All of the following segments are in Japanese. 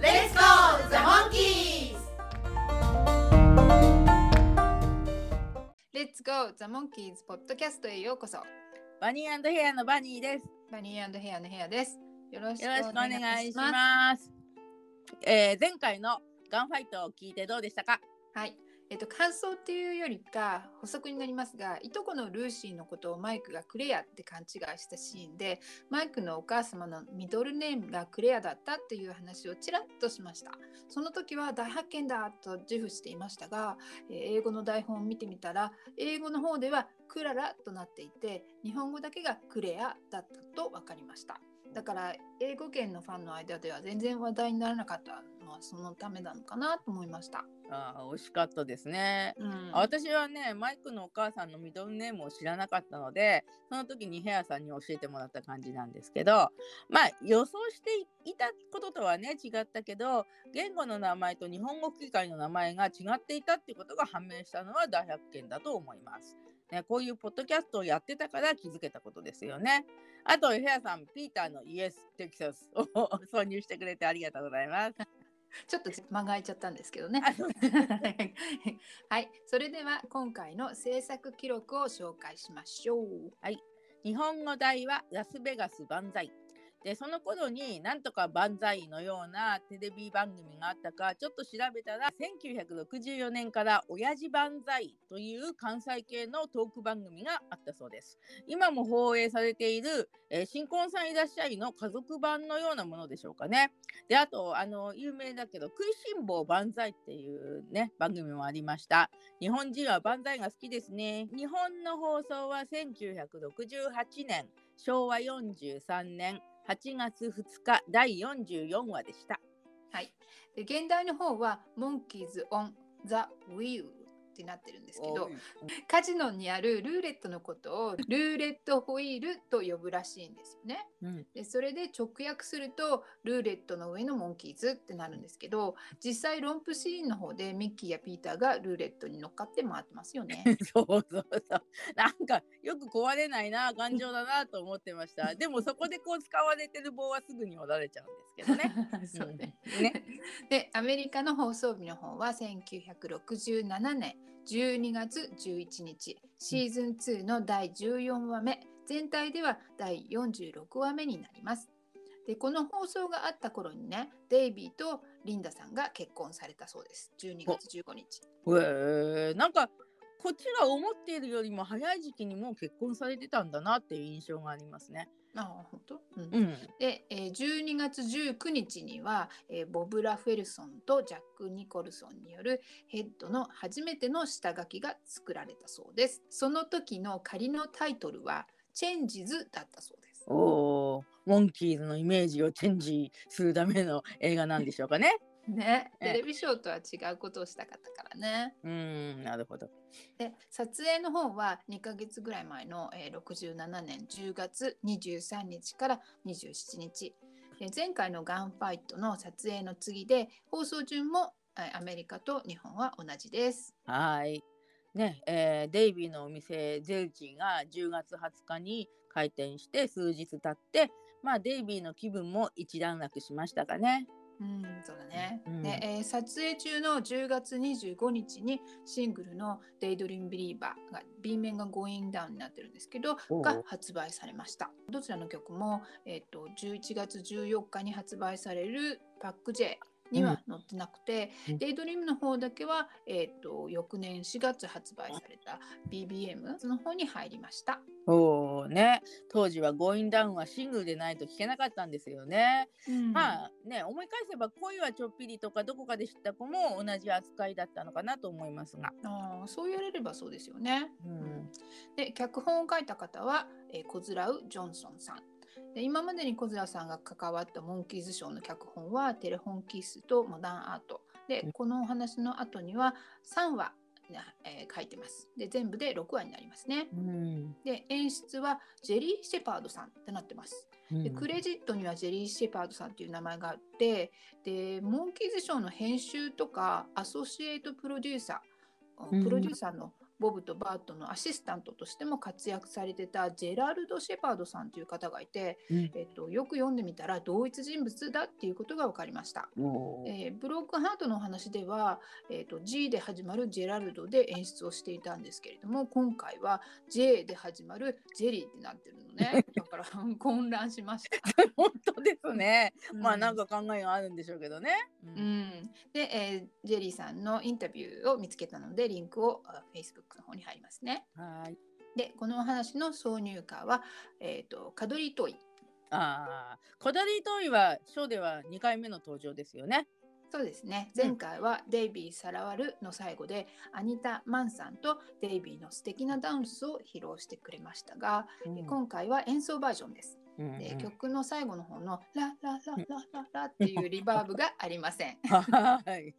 Let's go, the monkeys! Let's go! The Monkeys ポッドキャストへようこそ。バニーヘアのバニーです。バニーヘアのヘアです。よろしくよろしくお願いしすます。えー、前回のガンファイトを聞いてどうでしたか？はいえっと、感想っていうよりか補足になりますがいとこのルーシーのことをマイクがクレアって勘違いしたシーンでマイクのお母様のミドルネームがクレアだったっていう話をちらっとしました。その時は大発見だと自負していましたが、えー英語の台本を見てみたら英語の方ではクララとなっていて日本語だけがクレアだったと分かりました。だから英語圏のファンの間では全然話題にならなかったのはそのためなのかなと思いました、あー惜しかったですねうんあ私はねマイクのお母さんのミドルネームを知らなかったのでその時にヘアさんに教えてもらった感じなんですけどまあ予想していたこととはね違ったけど言語の名前と日本語吹き替えの名前が違っていたってことが判明したのは大発見だと思います。ね、こういうポッドキャストをやってたから気づけたことですよね。あと、ヘアさん、ピーターのイエス・テキサスを 挿入してくれてありがとうございます。ちょっと間が空いちゃったんですけどね。はい、それでは今回の制作記録を紹介しましょう。日本語題はラスベガス万歳。で、その頃になんとか万歳のようなテレビ番組があったかちょっと調べたら1964年から親父万歳という関西系のトーク番組があったそうです。今も放映されている、えー新婚さんいらっしゃいの家族版のようなものでしょうかね。で、あと、あの、有名だけど、食いしん坊万歳っていうね、番組もありました。日本人は万歳が好きですね。日本の放送は1968年、昭和43年8月2日第44話でした。はい、で現代の方は「モンキーズ・オン・ザ・ウィール」ってなってるんですけどカジノにあるルーレットのことをルーレットホイールと呼ぶらしいんですよね。うん、でそれで直訳するとルーレットの上のモンキーズってなるんですけど実際ロンプシーンの方でミッキーやピーターがルーレットに乗っかって回ってますよね。そうそうそう。なんかよく壊れないな、頑丈だなと思ってました。でもそこでこう使われてる棒はすぐに折られちゃうんですけどね。そうねうんね。でアメリカの放送日の方は1967年12月11日シーズン2の第14話目全体では第46話目になります。でこの放送があった頃にねデイビーとリンダさんが結婚されたそうです12月15日。へえなんかこっちが思っているよりも早い時期にもう結婚されてたんだなっていう印象がありますね。ああ本当、うんうん。で、えー12月19日には、えーボブ・ラフェルソンとジャック・ニコルソンによるヘッドの初めての下書きが作られたそうです。その時の仮のタイトルは「チェンジズ」だったそうです。おお、モンキーズのイメージをチェンジするための映画なんでしょうかね。ね、ええテレビショーとは違うことをしたかったからね。うーん、なるほど。で撮影の方は2ヶ月ぐらい前の、えー67年10月23日から27日で前回のガンファイトの撮影の次で放送順もえーアメリカと日本は同じです。はい。ね、えーデイビーのお店ゼルチンが10月20日に開店して数日経って、まあデイビーの気分も一段落しましたかね。うん、そうだね。うんで、えー撮影中の10月25日にシングルの「デイドリームビリーバーが B 面が Going Down になってるんですけどが発売されました。どちらの曲も、えー、と11月14日に発売されるパック J には載ってなくて、うんデイドリームの方だけは、えー、と翌年4月発売された BBM の方に入りました。おおね、当時は Going Down はシングルでないと聞けなかったんですよね。まあね、思い返せば恋はちょっぴりとかどこかで知った子も同じ扱いだったのかなと思いますが。あーそう言われればそうですよね。うんで脚本を書いた方は、えー、コズラウ・ジョンソンさんで今までにコズラさんが関わったモンキーズショーの脚本はテレフォンキッスとモダンアートでこのお話の後には3話、えー書いてます。で全部で6話になりますね。うんで演出はジェリー・シェパードさんってなってます。でクレジットにはジェリー・シェパードさんっていう名前があってでモンキーズショーの編集とかアソシエイトプロデューサうんープロデューサーのボブとバートのアシスタントとしても活躍されてたジェラルド・シェパードさんという方がいて、うんえっと、よく読んでみたら同一人物だっていうことが分かりました。えーブロックハートのお話では、えー、と G で始まるジェラルドで演出をしていたんですけれども今回は J で始まるジェリーってなってるのね だから 混乱しました。本当ですね。まあなんか、か考えがあるんでしょうけどね。ううんん、で、えージェリーさんのインタビューを見つけたのでリンクをあ Facebook の方に貼りますね。はい。でこのお話の挿入歌は、えー、とカドリートイああ、コダリートイはショーでは2回目の登場ですよね。そうですねうん前回はデイビー・サラワルの最後で、アニタ・マンさんとデイビーの素敵なダンスを披露してくれましたが、うん今回は演奏バージョンです。うんでうん曲の最後の方のララララララっていうリバーブがありません。はい。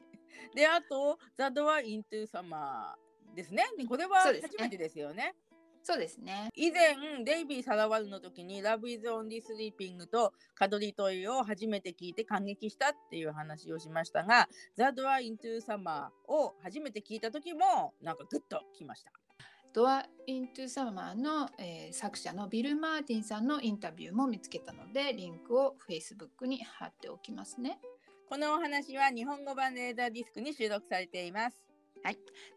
で、あと、ザ・ドア・イントゥ・サマーですね。これは初めてですよね。そうですね。以前、デイビー・サラワルの時に、Love is Only Sleeping とカドリトイを初めて聞いて感激したっていう話をしましたが、ザ・ドア・イントゥ・サマーを初めて聞いた時も、なんかグッときました。ドア・イントゥ・サマーの、えー作者のビル・マーティンさんのインタビューも見つけたのでリンクを Facebook に貼っておきますね。このお話は日本語版レーダーディスクに収録されています。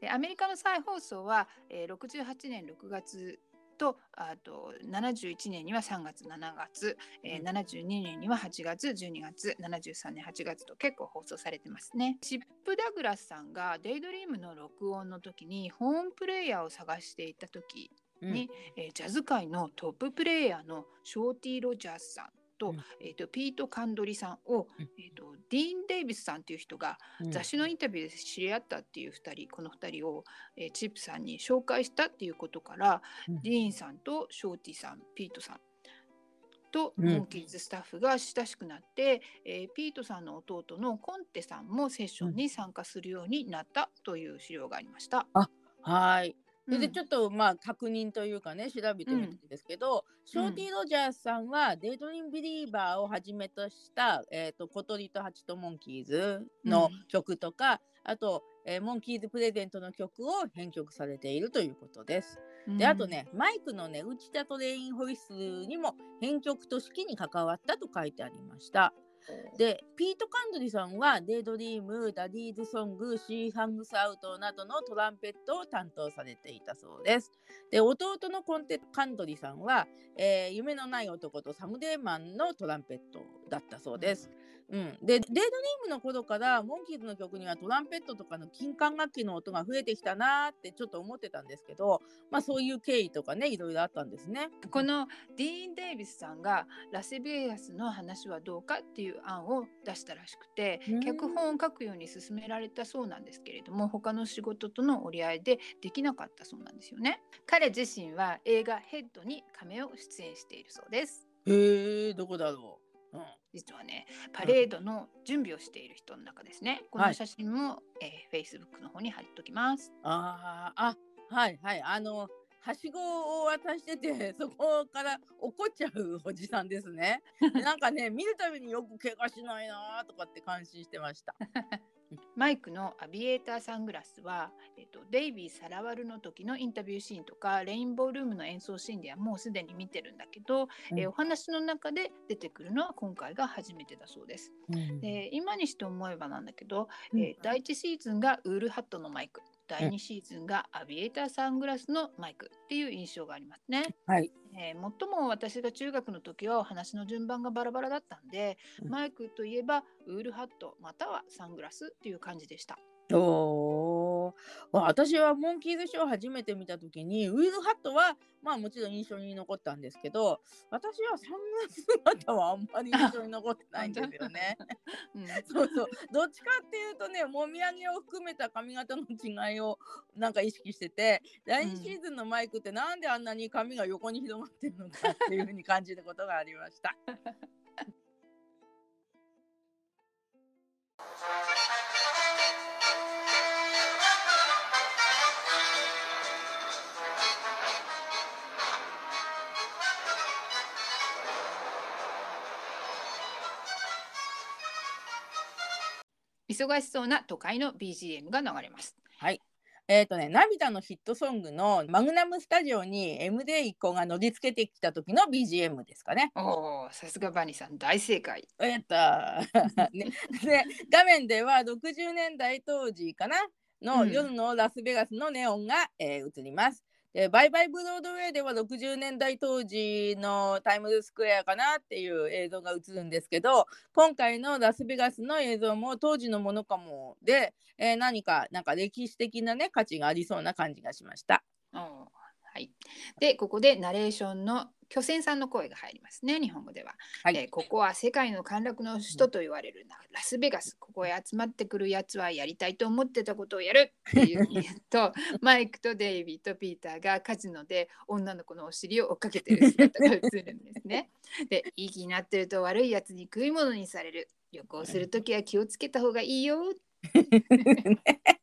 でアメリカの再放送は、えー68年6月とあと71年には3月7月、えーうん。72年には8月12月73年8月と結構放送されてますね。チップ・ダグラスさんが「デイドリーム」の録音の時にホームプレイヤーを探していた時うん。に、えージャズ界のトッププレイヤーのショーティー・ロジャースさんと,、うん。えーとピート・カンドリさんを、うん。えーとディーン・デイビスさんっていう人がうん。雑誌のインタビューで知り合ったっていう2人この2人を、えーチップさんに紹介したっていうことから、うん。ディーンさんとショーティさんピートさんとうん。モンキーズスタッフが親しくなって、えーピートさんの弟のコンテさんもセッションに参加するようになったという資料がありました。はい。それでうん。ちょっとまあ確認というかね調べてみたんですけど、ショーティー・ロジャースさんは Daydream Believer をはじめとした、えー、と小鳥と蜂とモンキーズのうん。曲とか、あと、えーモンキーズ・プレゼントの曲を編曲されているということです。であとねマイクのね Wichita Train Whistle にも編曲と指揮に関わったと書いてありました。でピート・カンドリさんは Daydream、Daddy's Song、She Hangs Out などのトランペットを担当されていたそうです。で弟のコンテ・カンドリさんは、えー夢のない男と Someday Man のトランペットだったそうです。うん、で Daydream の頃からモンキーズの曲にはトランペットとかの金管楽器の音が増えてきたなーってちょっと思ってたんですけど、まあ、そういう経緯とかねいろいろあったんですね。このディーン・デイビスさんがラスベガスの話はどうかっていう案を出したらしくてうん脚本を書くように勧められたそうなんですけれども他の仕事との折り合いでできなかったそうなんですよね。彼自身は映画「ヘッド」に仮名を出演しているそうです。へえどこだろう、うん実はねパレードの準備をしている人の中ですね。こはいの写真も、えー Facebook の方に貼っときます。あーあはいはいあのはしごを渡しててそこから怒っちゃうおじさんですね。で なんかね見るたびによく怪我しないなーとかって感心してました。マイクのアビエーターサングラスは、えっと、デイビー・サラワルの時のインタビューシーンとかレインボールームの演奏シーンではもうすでに見てるんだけど、うん。えーお話の中で出てくるのは今回が初めてだそうです。うん。で今にして思えばなんだけど、うん。えー第1シーズンがウールハットのマイク第2シーズンがアビエーターサングラスのマイクっていう印象がありますね。はいえー、もっとも私が中学の時はお話の順番がバラバラだったんで、うんマイクといえばウールハットまたはサングラスっていう感じでした。お私はモンキーズショー初めて見た時にウィルハットはまあもちろん印象に残ったんですけど私はサングラス姿はあんまり印象に残ってないんですよね。うん そうそうどっちかっていうとねもみあげを含めた髪型の違いをなんか意識してて第2シーズンのマイクってなんであんなに髪が横に広がってるのかっていうふうに感じることがありました。忙しそうな都会の BGM が流れます。えっ、とね、涙のヒットソングのマグナムスタジオに MD 一行が乗り付けてきた時の BGM ですかね。おお、さすがバニーさん大正解。やったー、ね。で、画面では60年代当時かなのうん夜のラスベガスのネオンが、えー映ります。で、バイバイブロードウェイでは60年代当時のタイムズスクエアかなっていう映像が映るんですけど、今回のラスベガスの映像も当時のものかもで、えー何かなんか歴史的なね価値がありそうな感じがしました。うんはい。で、ここでナレーションの巨泉さんの声が入りますね、日本語では。はいえーここは世界の陥落の首都と言われるなラスベガス。ここへ集まってくるやつはやりたいと思ってたことをやるっていうと、マイクとデイビーとピーターがカジノで女の子のお尻を追っかけてる姿が映るんですね。で、いい気になってると悪いやつに食い物にされる。旅行するときは気をつけた方がいいよ。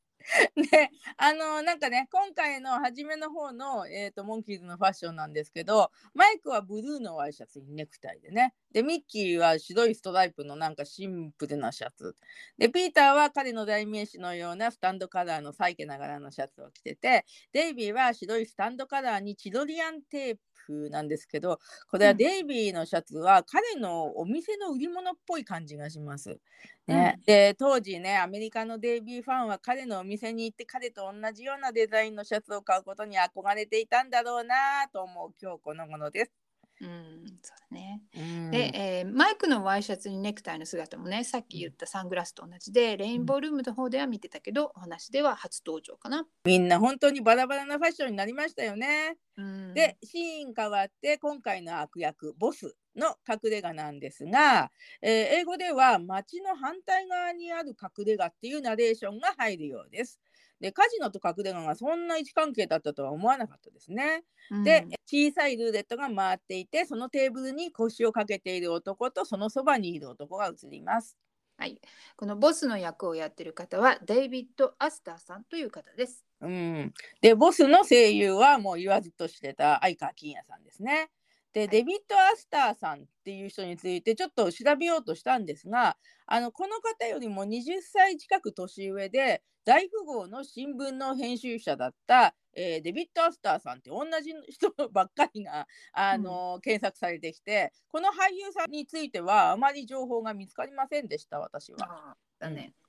で あのなんかね今回の初めの方の、えー、とモンキーズのファッションなんですけどマイクはブルーのワイシャツにネクタイでね。でミッキーは白いストライプのなんかシンプルなシャツ。でピーターは彼の代名詞のようなスタンドカラーのサイケながらのシャツを着ててデイビーは白いスタンドカラーにチロリアンテープなんですけどこれはうんデイビーのシャツは彼のお店の売り物っぽい感じがします。ねで当時ねアメリカのデイビーファンは彼のお店に行って彼と同じようなデザインのシャツを買うことに憧れていたんだろうなと思う今日この頃です。うん、そうだね。うんで、えーマイクのワイシャツにネクタイの姿もねさっき言ったサングラスと同じでレインボールームの方では見てたけど、お話では初登場かな。みんな本当にバラバラなファッションになりましたよね。うん、でシーン変わって今回の悪役ボスの隠れ家なんですが、えー英語では街の反対側にある隠れ家っていうナレーションが入るようです。でカジノと隠れ家がそんな位置関係だったとは思わなかったですね。うんで小さいルーレットが回っていてそのテーブルに腰をかけている男とそのそばにいる男が映ります。はい、このボスの役をやってる方はデイビッド・アスターさんという方です。うん、でボスの声優はもう言わずとしてた相川金也さんですね。で、デビッド・アスターさんっていう人についてちょっと調べようとしたんですがあのこの方よりも20歳近く年上で大富豪の新聞の編集者だった、えーデビッド・アスターさんって同じ人ばっかりがあの、検索されてきてこの俳優さんについてはあまり情報が見つかりませんでした私は。だね。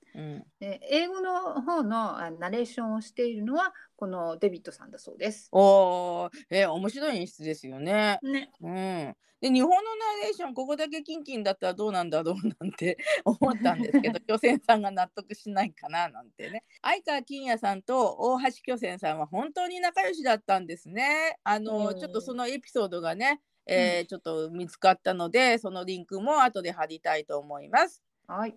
うん、で英語の方のあナレーションをしているのはこのデビッドさんだそうです。おーえー面白い演出ですよね。ね。うん、で日本のナレーションここだけキンキンだったらどうなんだろうなんて 思ったんですけど 巨泉さんが納得しないかななんてね相川金也さんと大橋巨泉さんは本当に仲良しだったんですねあの、うんちょっとそのエピソードがね、えーちょっと見つかったのでそのリンクも後で貼りたいと思います。はい。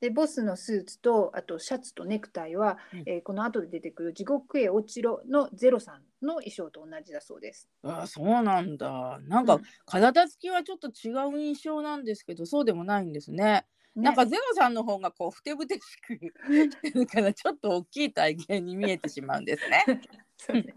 でボスのスーツとあとシャツとネクタイは、うん。えーこの後で出てくる地獄へ落ちろのゼロさんの衣装と同じだそうです。あーそうなんだ。なんかうん。体つきはちょっと違う印象なんですけどそうでもないんですね。なんかゼロさんの方がこうふてぶてしくしてるからちょっと大きい体型に見えてしまうんですね。そうね。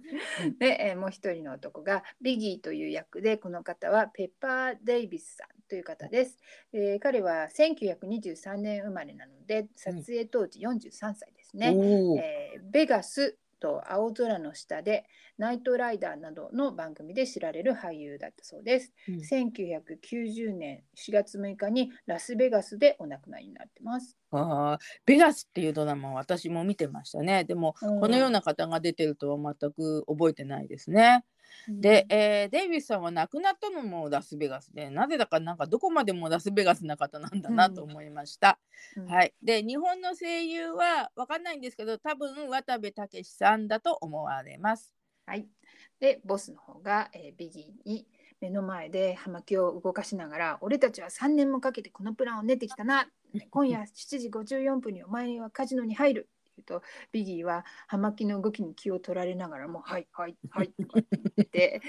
で、えーもう一人の男がビギーという役でこの方はペッパー・デイビスさんという方です。えー彼は1923年生まれなので撮影当時43歳ですね。おーえーベガスと青空の下でナイトライダーなどの番組で知られる俳優だったそうです。うん1990年4月6日にラスベガスでお亡くなりになってます。あーベガスっていうドラマは私も見てましたね。でもこのような方が出てるとは全く覚えてないですね。で、えーデイビスさんは亡くなったのもラスベガスでなぜだかなんかどこまでもラスベガスな方なんだなと思いました。うんはい、で日本の声優は分かんないんですけど多分渡部武さんだと思われます。はい。で、ボスの方が、えービギーに目の前で葉巻を動かしながら、俺たちは3年もかけてこのプランを練ってきたな。今夜7時54分にお前はカジノに入る。言うとビギーは葉巻の動きに気を取られながらも「はいはい はい」とかって言って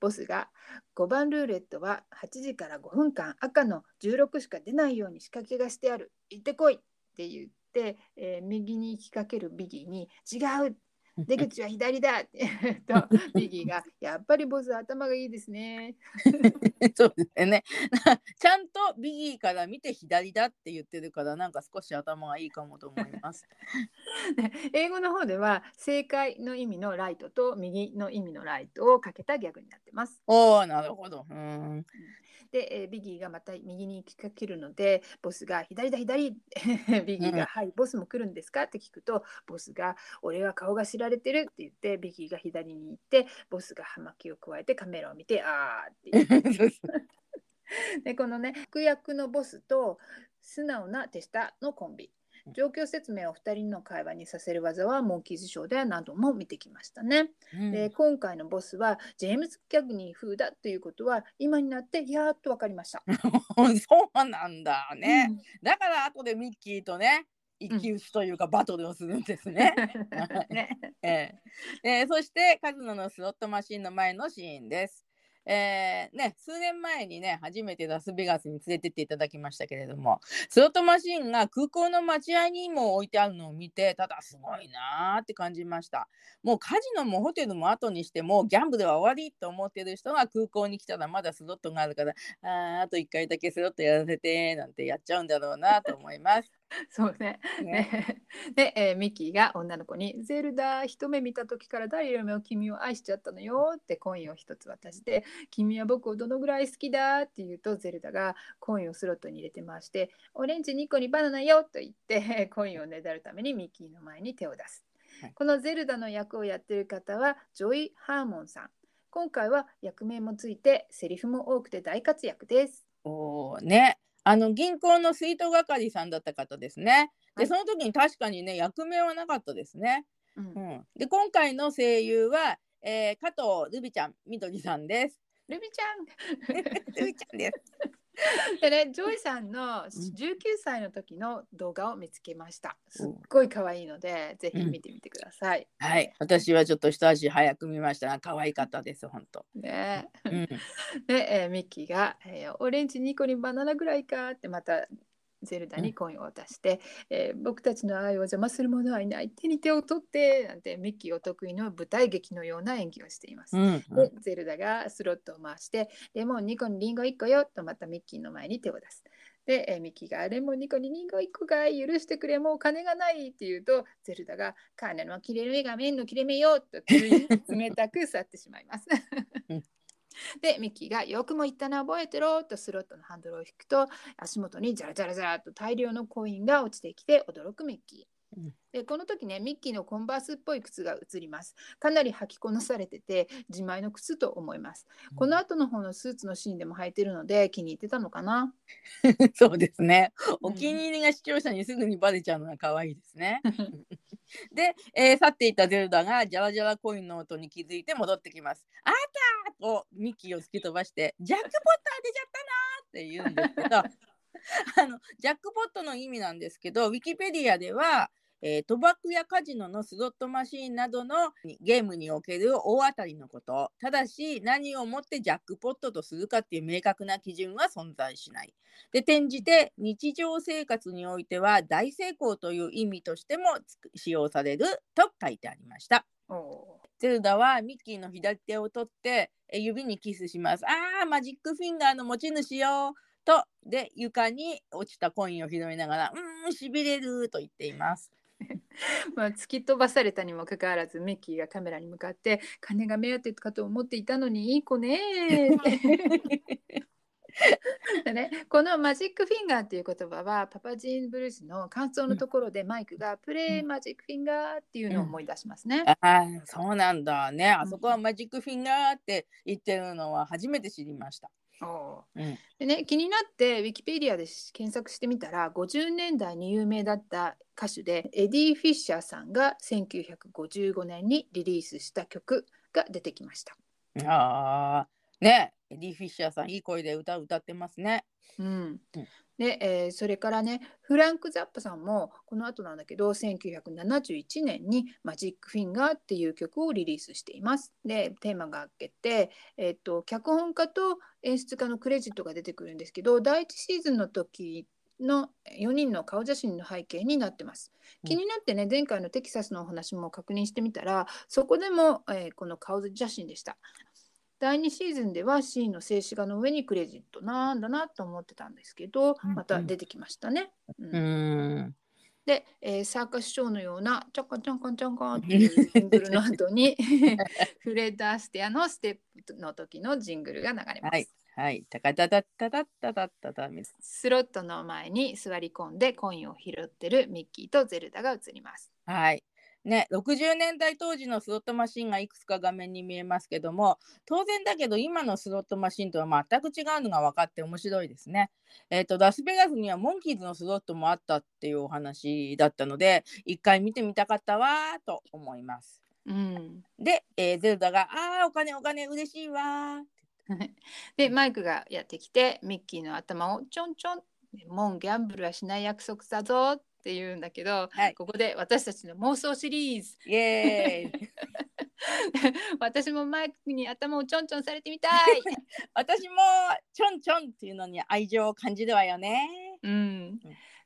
ボスが「5番ルーレットは8時から5分間赤の16しか出ないように仕掛けがしてある。行ってこい」って言って、えー右に行きかけるビギーに「違う出口は左だって言う と ビギーがやっぱりボス頭がいいですね。そうですね。ちゃんとビギーから見て左だって言ってるからなんか少し頭がいいかもと思います。で英語の方では正解の意味のライトと右の意味のライトをかけたギャグになってます。おおなるほど。うん。で、えービギーがまた右に行きかけるのでボスが左だ左 ビギーが、うん。はいボスも来るんですかって聞くとボスが俺は顔が知られてるって言ってビギーが左に行ってボスが葉巻を加えてカメラを見てあーって 言ってでこのね悪役のボスと素直な手下のコンビ状況説明を2人の会話にさせる技はモンキーズショーでは何度も見てきましたね。うんで今回のボスはジェームズ・ギャグニー風だということは今になってやっと分かりました。そうなんだね。うんだから後でミッキーとね一騎打ちというかバトルをするんですね。ねえええーそしてカズノのスロットマシンの前のシーンです。えーね、数年前にね初めてラスベガスに連れてっていただきましたけれどもスロットマシンが空港の待合にも置いてあるのを見てただすごいなーって感じましたもうカジノもホテルも後にしてもギャンブルは終わりと思ってる人が空港に来たらまだスロットがあるからああと1回だけスロットやらせてなんてやっちゃうんだろうなと思います。そうね。ねね で、えーミッキーが女の子に「ゼルダ一目見た時から誰よりも君を愛しちゃったのよ」ってコインを一つ渡して「君は僕をどのぐらい好きだ?」って言うとゼルダがコインをスロットに入れて回して「オレンジ2個にバナナよ」と言って コインをねだるためにミッキーの前に手を出す。はいこのゼルダの役をやってる方はジョイ・ハーモンさん。今回は役名もついてセリフも多くて大活躍です。おーねあの銀行の出納係さんだった方ですね。はいでその時に確かにね役名はなかったですね。うんうん、で今回の声優は、えー、加藤ルビちゃんみどりさんです。ルビちゃん ルビちゃんです。でね、ジョイさんの19歳の時の動画を見つけました。すっごい可愛いので、ぜひ見てみてください。はい。私はちょっと一足早く見ました。が可愛かったです本当。ね、うん、で、えーミッキーが、えーオレンジ2個にバナナぐらいかってまたゼルダにコインを渡して、えー僕たちの愛を邪魔する者はいない手に手を取ってなんてミッキーお得意の舞台劇のような演技をしています。うん、でゼルダがスロットを回して「レモン2個にリンゴ1個よ」とまたミッキーの前に手を出す。で、えーミッキーが「レモン2個にリンゴ1個がい許してくれもう金がない」って言うとゼルダが「金の切れ目が麺の切れ目よ」と冷たく去ってしまいますうん。でミッキーが「よくも言ったな覚えてろ」とスロットのハンドルを引くと足元にジャラジャラジャラと大量のコインが落ちてきて驚くミッキー。うんでこの時ねミッキーのコンバースっぽい靴が映ります。かなり履きこなされてて自前の靴と思います。この後の方のスーツのシーンでも履いてるので気に入ってたのかな？そうですね。うんお気に入りが視聴者にすぐにバレちゃうのが可愛いですね。で、えー去っていったゼルダがジャラジャラコインの音に気づいて戻ってきます。あったーとミッキーを突き飛ばして ジャックポット当てちゃったなーって言うんですけど あのジャックポットの意味なんですけどウィキペディアでは、えー賭博やカジノのスロットマシーンなどのゲームにおける大当たりのことただし何をもってジャックポットとするかっていう明確な基準は存在しない。で転じて日常生活においては大成功という意味としても使用されると書いてありました。おゼルダはミッキーの左手を取ってえ指にキスします。ああ、マジックフィンガーの持ち主よ。と、で、床に落ちたコインを拾いながら、うーん、しびれると言っています。まあ、突き飛ばされたにもかかわらずミッキーがカメラに向かって金が目当てかと思っていたのにいい子ね ね、このマジックフィンガーっていう言葉はパパジーンブルースの感想のところでマイクが play magic finger っていうのを思い出しますね。ああ、そうなんだね。あそこはマジックフィンガーって言ってるのは初めて知りました。うん、でね、気になってウィキペディアで検索してみたら50年代に有名だった歌手でエディ・フィッシャーさんが1955年にリリースした曲が出てきました。ああ、ね、エディ・フィッシャーさん、いい声で歌歌ってますね。うんうんで、えーそれからねフランク・ザッパさんもこの後なんだけど1971年に「マジック・フィンガー」っていう曲をリリースしています。でテーマがあけて、えっと脚本家と演出家のクレジットが出てくるんですけど第1シーズンの時の4人の顔写真の背景になってます。気になってね、前回のテキサスのお話も確認してみたらそこでも、えーこの顔写真でした。第2シーズンでは C の静止画の上にクレジットなんだなと思ってたんですけどまた出てきましたね。うんうん。で、えーサーカスショーのようなちょこちょこちょこっていうジングルの後にフレッド・アステアのステップの時のジングルが流れます。はい。はい。たかたたたたたたたたみたいスロットの前に座り込んでコインを拾ってるミッキーとゼルダが映ります。なはい。ね、60年代当時のスロットマシンがいくつか画面に見えますけども当然だけど今のスロットマシンとは全く違うのが分かって面白いですね。えっ、とラスベガスにはモンキーズのスロットもあったっていうお話だったので一回見てみたかったわーと思います。うん、で、えーゼルダが「あーお金お金嬉しいわー」でマイクがやってきてミッキーの頭をちょんちょん「もんギャンブルはしない約束だぞ」って言うんだけど、はい。ここで私たちの妄想シリーズ。イエーイ。私もマイクに頭をちょんちょんされてみたい。私もちょんちょんっていうのに愛情を感じるわよね。うん、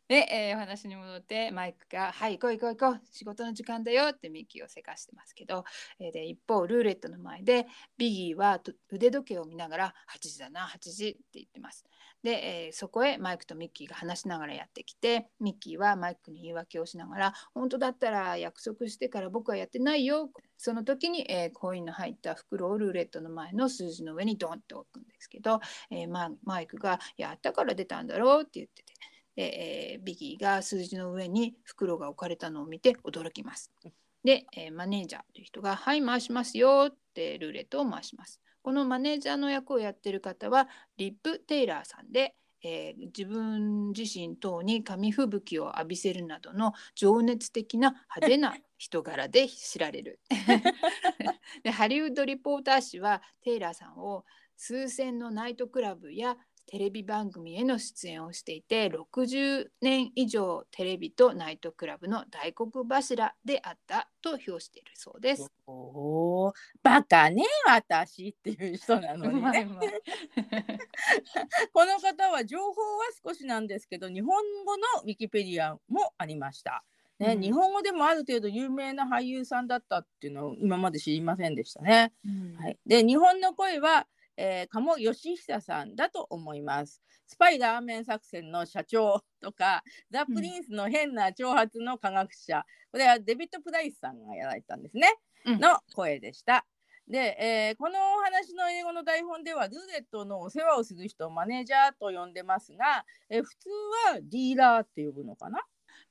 で、えーお話に戻ってマイクが「はい行こう行こう行こう仕事の時間だよ」ってミッキーをせかしてますけど、えーで一方ルーレットの前でビギーは腕時計を見ながら「8時だな8時」って言ってます。で、えーそこへマイクとミッキーが話しながらやってきてミッキーはマイクに言い訳をしながら「本当だったら約束してから僕はやってないよ」その時に、えーコインの入った袋をルーレットの前の数字の上にドンって置くんですけど、えーマイクが「やったから出たんだろう」って言ってて。で、えービギーが数字の上に袋が置かれたのを見て驚きます。で、えーマネージャーという人が「はい回しますよ」ってルーレットを回します。このマネージャーの役をやってる方はリップ・テイラーさんで、えー自分自身等に紙吹雪を浴びせるなどの情熱的な派手な人柄で知られる。でハリウッド・リポーター誌はテイラーさんを数千のナイトクラブやテレビ番組への出演をしていて60年以上テレビとナイトクラブの大黒柱であったと評しているそうです。おお、バカね私っていう人なのうにね。この方は情報は少しなんですけど、日本語のウィキペディアもありました。ね、うん日本語でもある程度有名な俳優さんだったっていうのを今まで知りませんでしたね。うんはい、で日本の声は、えー、鴨義久さんだと思います。スパイラーメン作戦の社長とかザ・プリンスの変な挑発の科学者、これはデビッド・プライスさんがやられたんですね、うんの声でした。で、えーこのお話の英語の台本ではルーレットのお世話をする人をマネージャーと呼んでますが、えー普通はディーラーって呼ぶのかな？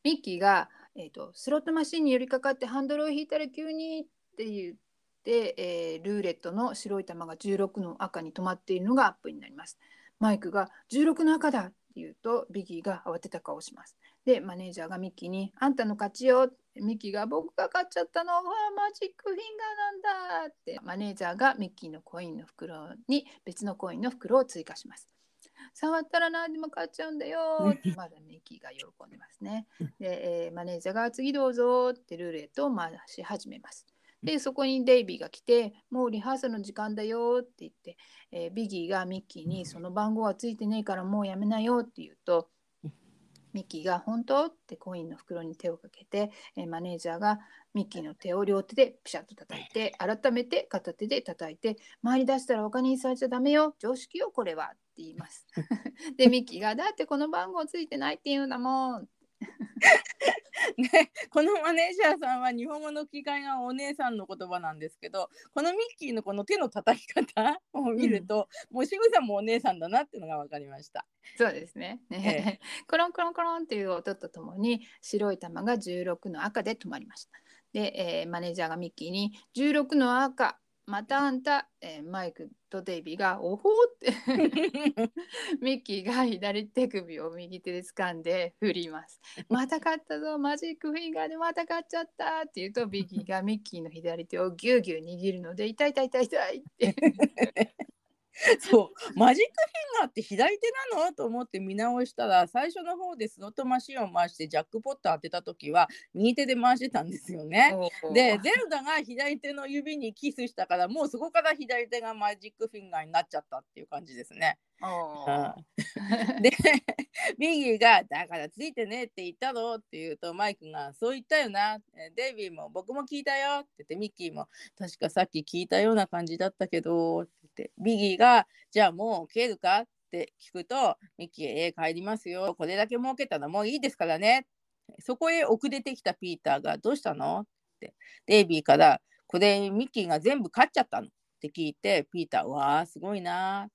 ミッキーが、えーと「スロットマシンに寄りかかってハンドルを引いたら急に」って言って、えールーレットの白い玉が16の赤に止まっているのがアップになります。マイクが「16の赤だ!」って言うとビギーが慌てた顔をします。でマネージャーがミッキーに「あんたの勝ちよ」ミッキーが「僕が勝っちゃったのはマジックフィンガーなんだ」ってマネージャーがミッキーのコインの袋に別のコインの袋を追加します。触ったら何でも買っちゃうんだよって まだミッキーが喜んでますね。で、えーマネージャーが次どうぞってルーレットを回し始めます。でそこにデイビーが来て「もうリハーサルの時間だよ」って言って、えービギーがミッキーに「その番号はついてねえからもうやめなよ」って言うとミッキーが「本当?」ってコインの袋に手をかけて、えーマネージャーがミッキーの手を両手でピシャッと叩いて改めて片手で叩いて「回り出したらお金にされちゃダメよ。常識よこれは」って言います。でミッキーが「だってこの番号ついてないって言うんだもん」ね、このマネージャーさんは日本語の吹き替えがお姉さんの言葉なんですけどこのミッキーのこの手の叩き方 を見ると、もう仕草もお姉さんだなっていうのが分かりました。そうですね。え コロンコロンコロンっていう音とともに白い玉が16の赤で止まりました。で、えーマネージャーがミッキーに16の赤またあんた、えーマイクとデイビーがおほーって ミッキーが左手首を右手で掴んで振ります。また勝ったぞマジックフィンガーでまた勝っちゃったって言うとビギーがミッキーの左手をギューギュー握るので痛い痛い痛い痛いって そうマジックフィンガーって左手なの？と思って見直したら最初の方でスロットマシンを回してジャックポット当てた時は右手で回してたんですよね。でゼルダが左手の指にキスしたからもうそこから左手がマジックフィンガーになっちゃったっていう感じですね。でビギーが「だからついてねって言ったろ」って言うとマイクが「そう言ったよな。デイビーも僕も聞いたよ」って言ってミッキーも「確かさっき聞いたような感じだったけど」って言ってビギーが「じゃあもう帰るか?」って聞くとミッキー「えー、帰りますよ。これだけ儲けたらもういいですからね」そこへ遅れてきたピーターが「どうしたの?」って。デイビーから「これミッキーが全部勝っちゃったの」って聞いてピーター「わあすごいな」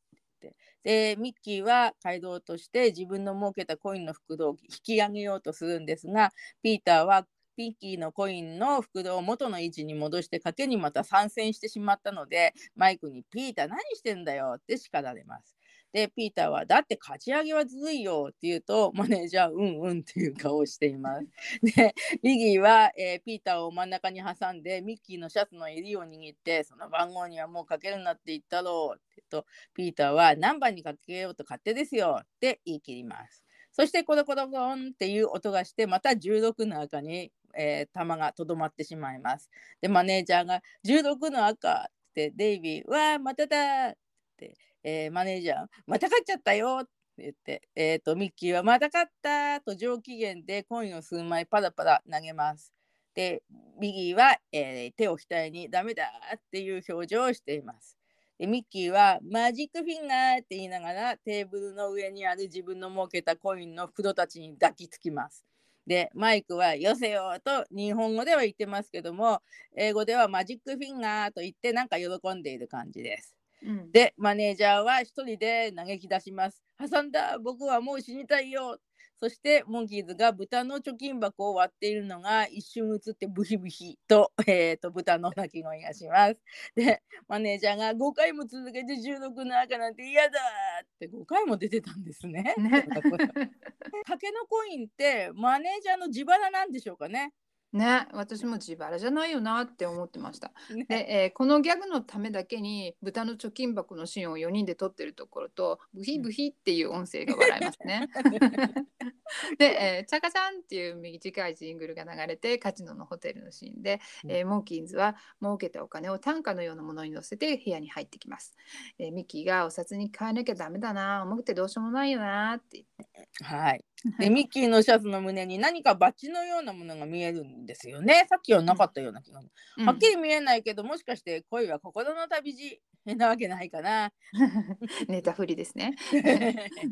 でミッキーは街道として自分の儲けたコインの袋を引き上げようとするんですがピーターはピッキーのコインの袋を元の位置に戻して賭けにまた参戦してしまったのでマイクに「ピーター何してんだよ」って叱られます。でピーターは「だって勝ち上げはずるいよ」って言うとマネージャー「うんうん」っていう顔をしています。でリギーは、えー、ピーターを真ん中に挟んでミッキーのシャツの襟を握って「その番号にはもうかけるなって言ったろう」って言うとピーターは「何番にかけようと勝手ですよ」って言い切ります。そしてコロコロコロンっていう音がしてまた16の赤に、えー、弾がとどまってしまいます。でマネージャーが「16の赤」ってデイビー「わあまただ!」ってえー、マネージャー、また勝っちゃったよって言って、えーと、ミッキーはまた勝ったと上機嫌でコインを数枚パラパラ投げます。で、ビギーは、えー、手を額にダメだっていう表情をしています。でミッキーはマジックフィンガーって言いながらテーブルの上にある自分の設けたコインの袋たちに抱きつきます。でマイクは「よせよ」と日本語では言ってますけども英語ではマジックフィンガーと言ってなんか喜んでいる感じです。うん、でマネージャーは一人で嘆き出します。挟んだ僕はもう死にたいよそしてモンキーズが豚の貯金箱を割っているのが一瞬映ってブヒブヒと,、えーと、豚の鳴き声がします。でマネージャーが5回も続けて16の赤なんて嫌だって5回も出てたんですね。ね 竹 のコインってマネージャーの自腹なんでしょうかね。ね、私も自腹じゃないよなって思ってました。ね、で、えー、このギャグのためだけに豚の貯金箱のシーンを4人で撮ってるところとブヒブヒっていう音声が笑いますね。で、えー、チャカちゃんっていう短いジングルが流れてカジノのホテルのシーンで、えー、モンキンズは儲けたお金を単価のようなものに乗せて部屋に入ってきます。えー、ミッキーがお札に変えなきゃダメだな重くてどうしようもないよなって言って。はいでミッキーのシャツの胸に何かバッジのようなものが見えるんですよね。さっきはなかったような気が、うん、はっきり見えないけどもしかして恋は心の旅路なわけないかな。ネタ振りですね。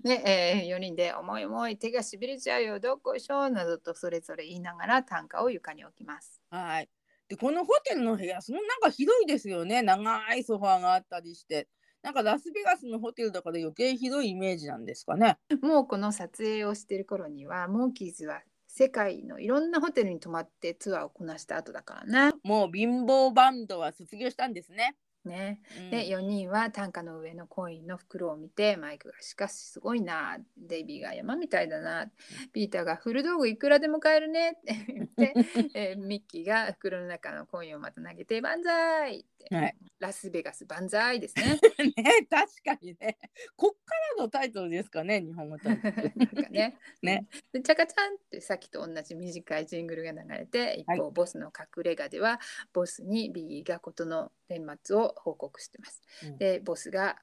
で、えー、4人で重い重い手がしびれちゃうよどっこいしょなどとそれぞれ言いながら短歌を床に置きます。はい。でこのホテルの部屋そのなんか広いですよね長いソファーがあったりして。なんかラスベガスのホテルだから余計ひどいイメージなんですかね。もうこの撮影をしてる頃にはモンキーズは世界のいろんなホテルに泊まってツアーをこなした後だからね。もう貧乏バンドは卒業したんですね。ね、うん、で4人は担架の上のコインの袋を見てマイクが「しかしすごいなデイビーが山みたいだな」ピーターが「古道具いくらでも買えるね」って言って、えー、ミッキーが袋の中のコインをまた投げて「万歳!」はい、ラスベガス万歳ですね。ね確かにね。こっからのタイトルですかね日本語タイトル。なんかね。ね。でチャカちゃんってさっきと同じ短いジングルが流れて一方、はい、ボスの隠れ家ではボスにビギーが事の顛末を報告してます。うん、でボスが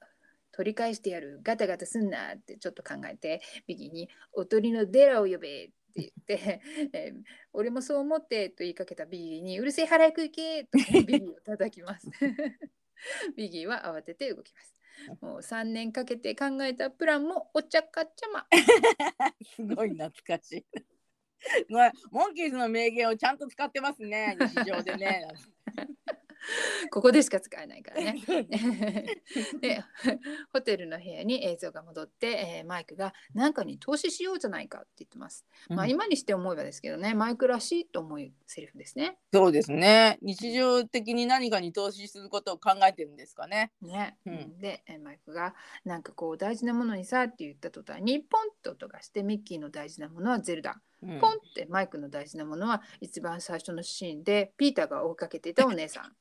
取り返してやるガタガタすんなってちょっと考えてビギーに「おとりのデラを呼べ」って言って「えー、俺もそう思って」と言いかけたビギーに「うるせえ腹く行け」とビギーを叩きます。ビギーは慌てて動きます。もう3年かけて考えたプランもお茶かちゃま。すごい懐かしい。モンキーズの名言をちゃんと使ってますね、日常でね。ここでしか使えないからね。でホテルの部屋に映像が戻って、えー、マイクが何かに投資しようじゃないかって言ってます。うん、まあ今にして思えばですけどねマイクらしいと思うセリフですね。そうですね日常的に何かに投資することを考えてるんですかね。ね、うん、でマイクがなんかこう大事なものにさって言った途端にポンって音がしてミッキーの大事なものはゼルダ。ポンってマイクの大事なものは一番最初のシーンでピーターが追いかけていたお姉さん。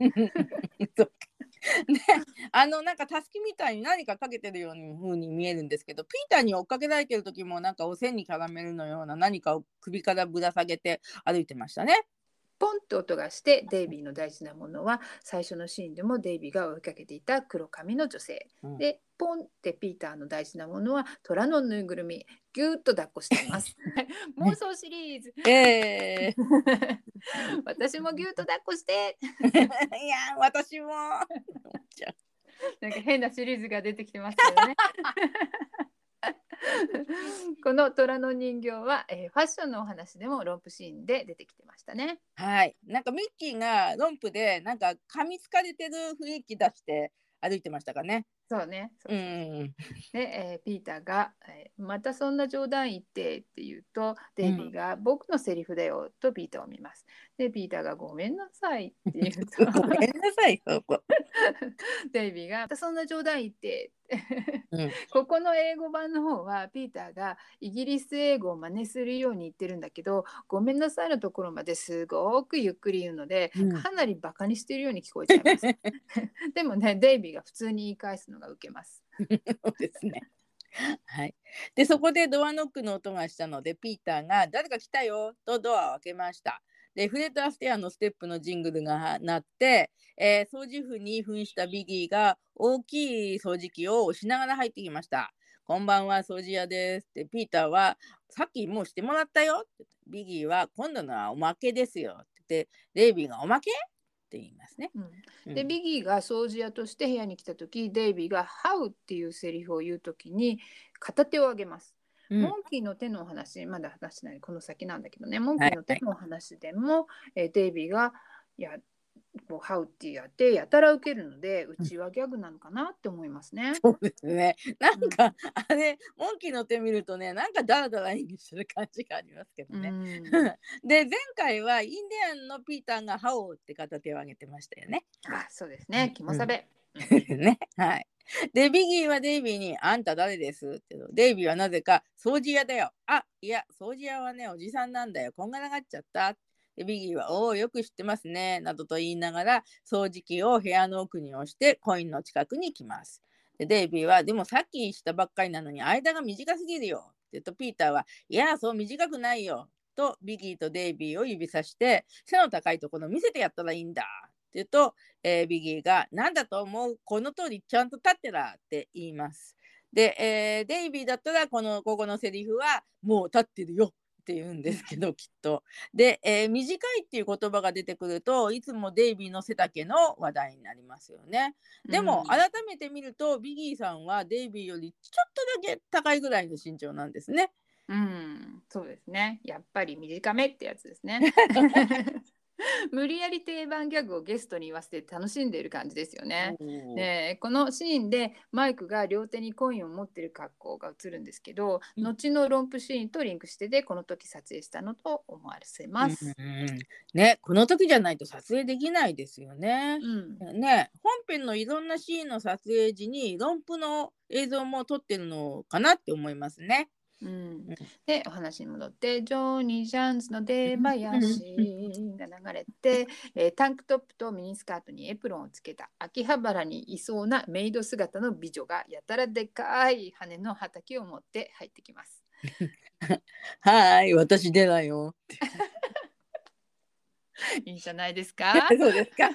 あのなんかたすきみたいに何かかけてるように風に見えるんですけどピーターに追っかけられてる時もなんかお線に絡めるのような何かを首からぶら下げて歩いてましたね。ポンって音がしてデイビーの大事なものは最初のシーンでもデイビーが追いかけていた黒髪の女性、うん。でポンってピーターの大事なものは虎のぬいぐるみ。ぎゅーっと抱っこしています。妄想シリーズ。えー、私もぎゅーっと抱っこして。いや私も。なんか変なシリーズが出てきてますけどね この虎の人形は、えーファッションのお話でも romp シーンで出てきてましたね。はい。なんかミッキーが romp でなんか噛みつかれてる雰囲気出して歩いてましたかね。そうね。そううそう。そんうで、えーピーターが、えーまたそんな冗談言って」って言うとデイビーが「僕のセリフだよ」とピーターを見ます。でピーターが「ごめんなさい」って言うとごめんなさいそこ。デイビーが「またそんな冗談言って」うん ここの英語版の方はピーターがイギリス英語を真似するように言ってるんだけど「ごめんなさい」のところまですごくゆっくり言うので、うんかなりバカにしてるように聞こえちゃいます。でもねデイビーが普通に言い返すのがウケます。そうですね。はい。で、そこでドアノックの音がしたので、ピーターが誰か来たよとドアを開けました。で、フレッド・アステアのステップのジングルが鳴って、えー掃除婦に扮したビギーが大きい掃除機を押しながら入ってきました。こんばんは、掃除屋です。で、ピーターは、さっきもうしてもらったよ。ってビギーは、今度のはおまけですよ。って言って、デイビーがおまけ？って言いますね。うんうんでビギーが掃除屋として部屋に来た時デイビーが「How」っていうセリフを言う時に片手を上げます。うんモンキーの手のお話まだ話してないこの先なんだけどねモンキーの手のお話でも、えーデイビーが「いやこう How」ってやってやたら受けるのでうちはギャグなのかなって思いますね。そうですね。なんか、あれ、モンキーの手見るとね、なんかダラダラ演技してる感じがありますけどね。うん で、前回はインディアンのピーターがハオって片手を挙げてましたよね。あそうですねキモサベ。ね。はい。で、ビギーはデイビーに、あんた誰です？ってデイビーはなぜか、掃除屋だよ。あ、いや、掃除屋はね、おじさんなんだよ。こんがらがっちゃった。で、ビギーは、おお、よく知ってますね。などと言いながら、掃除機を部屋の奥に押して、コインの近くに来ます。で、デイビーは、でもさっきしたばっかりなのに、間が短すぎるよ。って言うと、ピーターは、いや、そう短くないよ。と、ビギーとデイビーを指さして、背の高いところ見せてやったらいいんだ。って言うと、えービギーが「何だと思う？この通りちゃんと立ってら」って言います。で、えーデイビーだったらこのここのセリフは「もう立ってるよ」って言うんですけど きっと。で、えー短いっていう言葉が出てくるといつもデイビーの背丈の話題になりますよね。でも、うん改めて見るとビギーさんはデイビーよりちょっとだけ高いぐらいの身長なんですね。うん、そうですね。やっぱり短めってやつですね。無理やり定番ギャグをゲストに言わせて楽しんでいる感じですよね。でこのシーンでマイクが両手にコインを持ってる格好が映るんですけど、うん後のロンプシーンとリンクしててこの時撮影したのと思わせます。うんうんうんねこの時じゃないと撮影できないですよね。うんね本編のいろんなシーンの撮影時に論譜の映像も撮ってるのかなって思いますね。うん、でお話に戻ってジョニー・ジャンズの出囃子が流れて、えータンクトップとミニスカートにエプロンをつけた秋葉原にいそうなメイド姿の美女がやたらでかい羽の畑を持って入ってきます。はーい私出ないよ。いいじゃないですか？そうですか。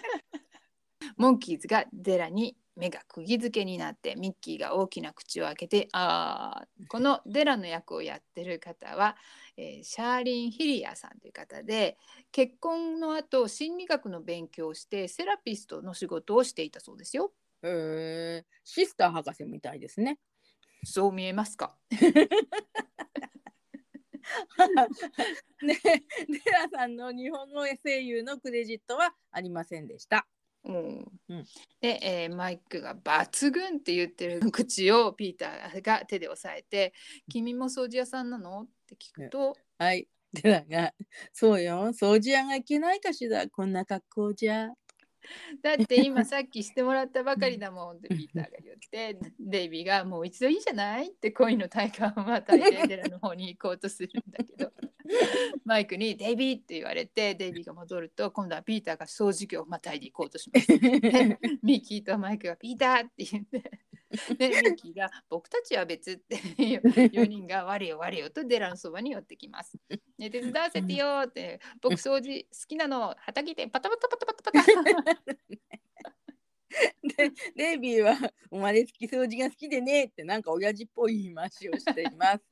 モンキーズがデラに目が釘付けになってミッキーが大きな口を開けてあーこのデラの役をやってる方は、えーシャーリン・ヒリアさんという方で結婚の後心理学の勉強をしてセラピストの仕事をしていたそうですよ。へーシスター博士みたいですね。そう見えますか？ね、デラさんの日本語声優のクレジットはありませんでした。うんうんで、えーマイクが抜群って言ってる口をピーターが手で押さえて「君も掃除屋さんなの?」って聞くとはい。デラが、そうよ、掃除屋がいけないかしら、こんな格好じゃ。だって今さっきしてもらったばかりだもんってピーターが言ってデイビーがもう一度いいじゃないって恋の体感をまたいでデラの方に行こうとするんだけど マイクに「デイビー」って言われてデイビーが戻ると今度はピーターが掃除機をまたいで行こうとします。ミキーとマイクが「ピーター」って言って でミッキーが「僕たちは別」って 4人が「我よ我よ」とデラのそばに寄ってきます。ね、手伝わせてよって「僕掃除好きなの畑でパタパタパタパタパタ」でデイビーは「生まれつき掃除が好きでね」ってなんか親父っぽい言い回しをしています。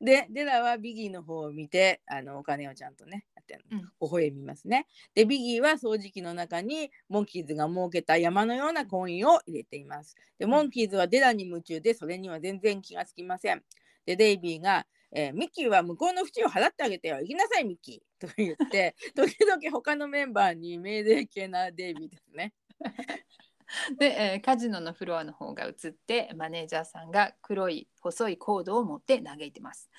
でデラはビギーの方を見てあのお金をちゃんとねやってうん微笑みますね。でビギーは掃除機の中にモンキーズが設けた山のようなコインを入れています。でモンキーズはデラに夢中でそれには全然気がつきません。でデイビーがえーミッキーは向こうの縁を払ってあげてよ行きなさいミッキーと言って時々他のメンバーに命令系なデイビーですね。で、えーカジノのフロアの方が映ってマネージャーさんが黒い細いコードを持って嘆いてます。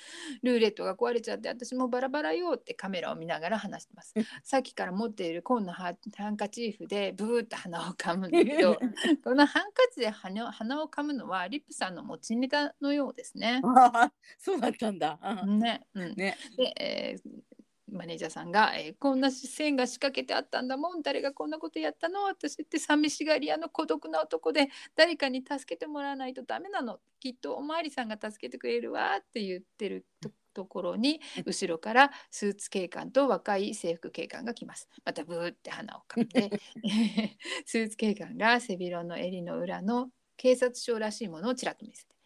ルーレットが壊れちゃって私もバラバラよってカメラを見ながら話してます。さっきから持っている紺のハハンカチーフでブーッと鼻をかむんだけど このハンカチで鼻を鼻をかむのはリップさんの持ちネタのようですね。そうだったんだ。うんねうん、ね。で、えーマネージャーさんが、えーこんな線が仕掛けてあったんだもん誰がこんなことやったの？私って寂しがり屋の孤独な男で誰かに助けてもらわないとダメなの？きっとおまわりさんが助けてくれるわって言ってるとところに後ろからスーツ警官と若い制服警官が来ます。またブーって鼻をかんで スーツ警官が背広の襟の裏の警察署らしいものをちらっと見せて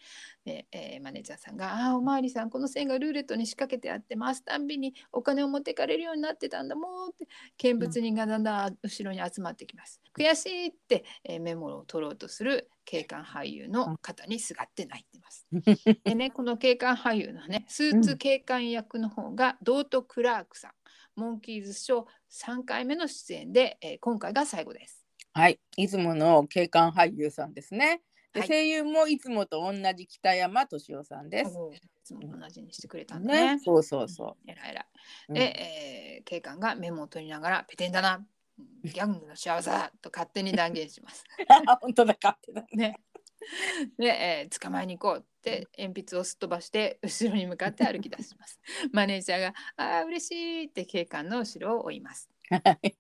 で、えーマネージャーさんが「ああおまわりさんこの線がルーレットに仕掛けてあって回すたんびにお金を持ってかれるようになってたんだもん」って見物人がだんだん後ろに集まってきます。悔しいって、えーメモを取ろうとする警官俳優の方にすがって泣いてます。でねこの警官俳優のねスーツ警官役の方がドート・クラークさん。モンキーズショー3回目の出演で、えー今回が最後です。はい、いつもの警官俳優さんですね。で、はい声優もいつもと同じ北山敏夫さんです。いつも同じにしてくれたんだね。ね、そうそうそえらいえら。で、えー警官がメモを取りながら「ペテンだなギャングの幸せだ」と勝手に断言します。あ 本当だ勝手だ。ね、で、えー捕まえに行こうって鉛筆をすっ飛ばして後ろに向かって歩き出します。マネージャーが「ああ嬉しい」って警官の後ろを追います。はい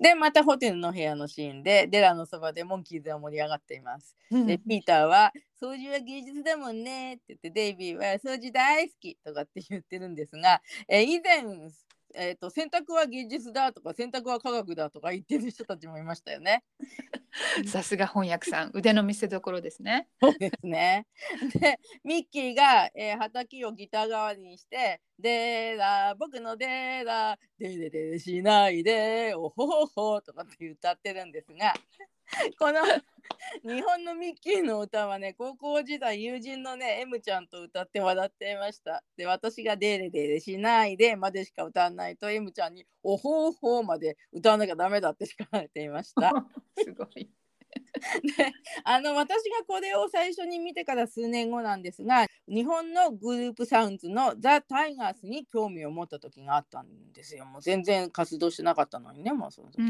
でまたホテルの部屋のシーンでデラのそばでモンキーズは盛り上がっています。でピーターは「掃除は芸術だもんね」って言ってデイビーは「掃除大好き」とかって言ってるんですが、えー以前、えー、と洗濯は芸術だとか洗濯は科学だとか言ってる人たちもいましたよね。さすが翻訳さん腕の見せ所ですね。そうですね。でミッキーが、えー、畑をギター代わりにして「でーら僕のでーらでででしないでおほほほ」とかって歌ってるんですが この日本のミッキーの歌はね高校時代友人のね M ちゃんと歌って笑っていました。で私が「デレデレしないで」までしか歌わないと M ちゃんに「おほうほう」まで歌わなきゃダメだって叱られていました。すごい。であの私がこれを最初に見てから数年後なんですが日本のグループサウンズのザ・タイガースに興味を持った時があったんですよ。もう全然活動してなかったのにねもうその時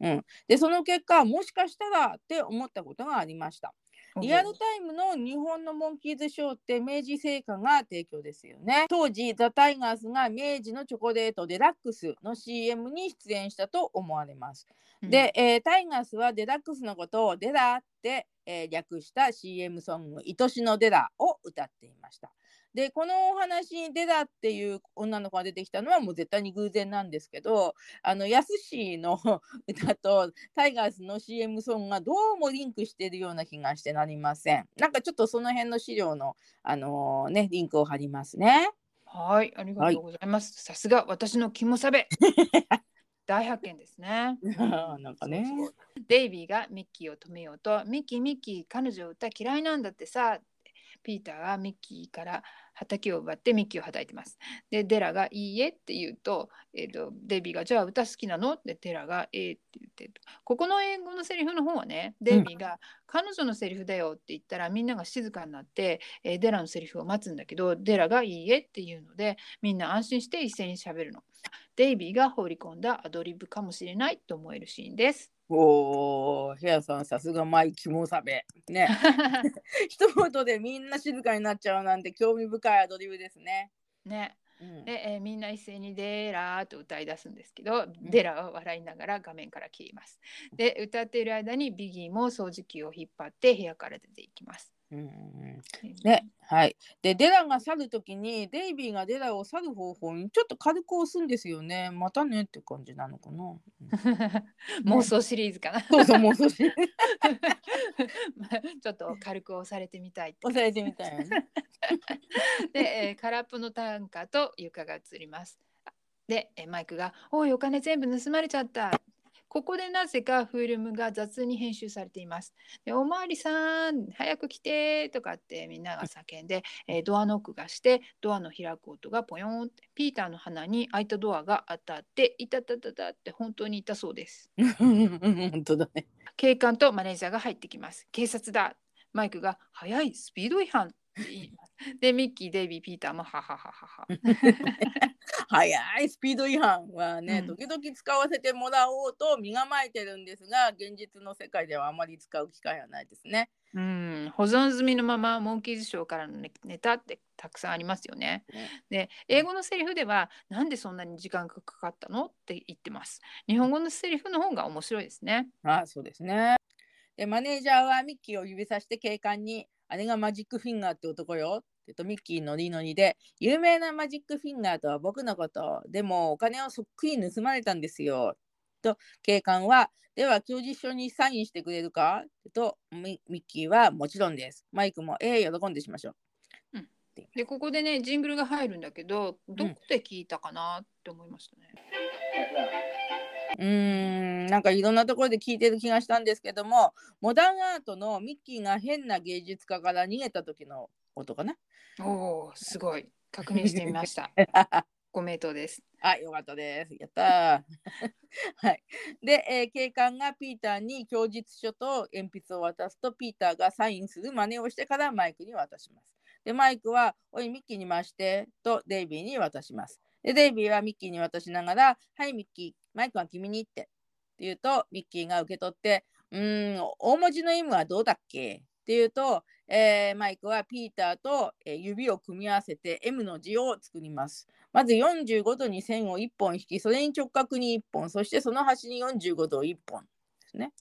うん。でその結果もしかしたらって思ったことがありました。リアルタイムの日本のモンキーズショーって明治製菓が提供ですよね。当時ザ・タイガースが明治のチョコレートデラックスの CM に出演したと思われます。うんで、えータイガースはデラックスのことをデラって、えー略した CM ソング「愛しのデラ」を歌っていました。でこのお話にデラっていう女の子が出てきたのはもう絶対に偶然なんですけどあのやすしの 歌とタイガースの CM ソングがどうもリンクしているような気がしてなりません。なんかちょっとその辺の資料の、あのーね、リンクを貼りますね。はい、ありがとうございます。さすが私の肝サベ。大発見ですね。なんかね。デイビーがミッキーを止めようと、ミッキー、ミッキー、彼女歌嫌いなんだってさ。ピーターはミッキーから畑を奪ってミッキーを叩いてます。で、デラがいいえって言うと、えー、とデイビーがじゃあ歌好きなの？ってデラがええって言って、ここの英語のセリフの方はね、デイビーが彼女のセリフだよって言ったらみんなが静かになって、えーデラのセリフを待つんだけど、デラがいいえって言うので、みんな安心して一斉に喋るの。デイビーが放り込んだアドリブかもしれないと思えるシーンです。おー、ヘアさん、さすがマイキモサベ。ね。一言でみんな静かになっちゃうなんて興味深いアドリブですね。ね。うんで、えーみんな一斉に「デラー」と歌い出すんですけど、んデラは笑いながら画面から消えます。で歌っている間にビギーも掃除機を引っ張って部屋から出ていきます。うんうんね、はい。で、デラが去るときに、デイビーがデラを去る方法にちょっと軽く押すんですよね。またねって感じなのかな。うん 妄想シリーズかな。そうそう、もう少しまあちょっと軽く押されてみたい押さえてみたいよね。で、えー空っぽの担架と床が映ります。で、えーマイクが「おいお金全部盗まれちゃった」ここでなぜかフィルムが雑に編集されています。でおまわりさん早く来てとかってみんなが叫んで、えードアノックがしてドアの開く音がポヨンってピーターの鼻に開いたドアが当たっていたたたたって本当にいたそうです。本当だね。警官とマネージャーが入ってきます。警察だ。マイクが早いスピード違反。で、ミッキー、デイビー、ピーターもははははは。早いスピード違反はね、うん時々使わせてもらおうと身構えてるんですが、現実の世界ではあまり使う機会はないですね。うん、保存済みのままモンキーズショーからのネネタってたくさんありますよね。で、英語のセリフでは、なんでそんなに時間がかかったのって言ってます。日本語のセリフの方が面白いですね。あそうですね。で、マネージャーはミッキーを指さして警官に、あれがマジックフィンガーって男よ。って言うとミッキーノリノリで、有名なマジックフィンガーとは僕のこと。でもお金をそっくり盗まれたんですよ。と警官は、では供述書にサインしてくれるか？とミミッキーはもちろんです。マイクも、ええ喜んでしましょう。で、ここでね、ジングルが入るんだけど、どこで聞いたかなって思いましたね。うーんなんかいろんなところで聞いてる気がしたんですけどもモダンアートのミッキーが変な芸術家から逃げた時の音かな？おお、すごい。確認してみました。ご名答です。あよかったですやったー はいで、えー警官がピーターに供述書と鉛筆を渡すとピーターがサインする真似をしてからマイクに渡しますでマイクは「おいミッキーに回して」とデイビーに渡しますでデイビーはミッキーに渡しながら「はいミッキーマイクは君に」ってって言うとミッキーが受け取って「うーん大文字の M はどうだっけ?」って言うと、えーマイクはピーターと、えー指を組み合わせて M の字を作ります。まず45度に線を1本引き、それに直角に1本、そしてその端に45度を1本ですね。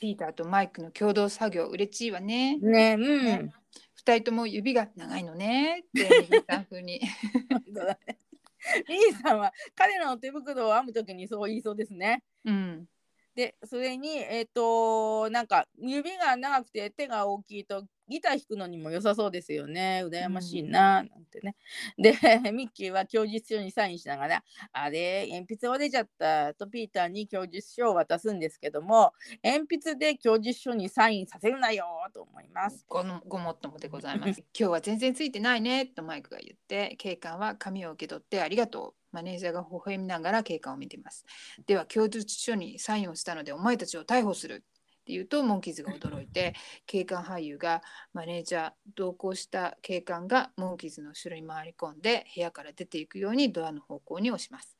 ピーターとマイクの共同作業、嬉しいわね。ねうん。ね二人とも指が長いのねって、ミギさん風に。リーさんは彼らの手袋を編むときにそう言いそうですね。うん。で、それに、えっ、と、なんか指が長くて手が大きいとギター弾くのにも良さそうですよね。羨ましいな、なんてね。で、ミッキーは供述書にサインしながら、あれ、鉛筆折れちゃったとピーターに供述書を渡すんですけども、鉛筆で供述書にサインさせるなよと思います。ごのごもっともでございます。今日は全然ついてないねとマイクが言って、警官は紙を受け取ってありがとう。マネージャーが微笑みながら警官を見ています。では、供述書にサインをしたので、お前たちを逮捕する。って言うと、モンキーズが驚いて、警官俳優がマネージャー、同行した警官がモンキーズの後ろに回り込んで、部屋から出ていくようにドアの方向に押します。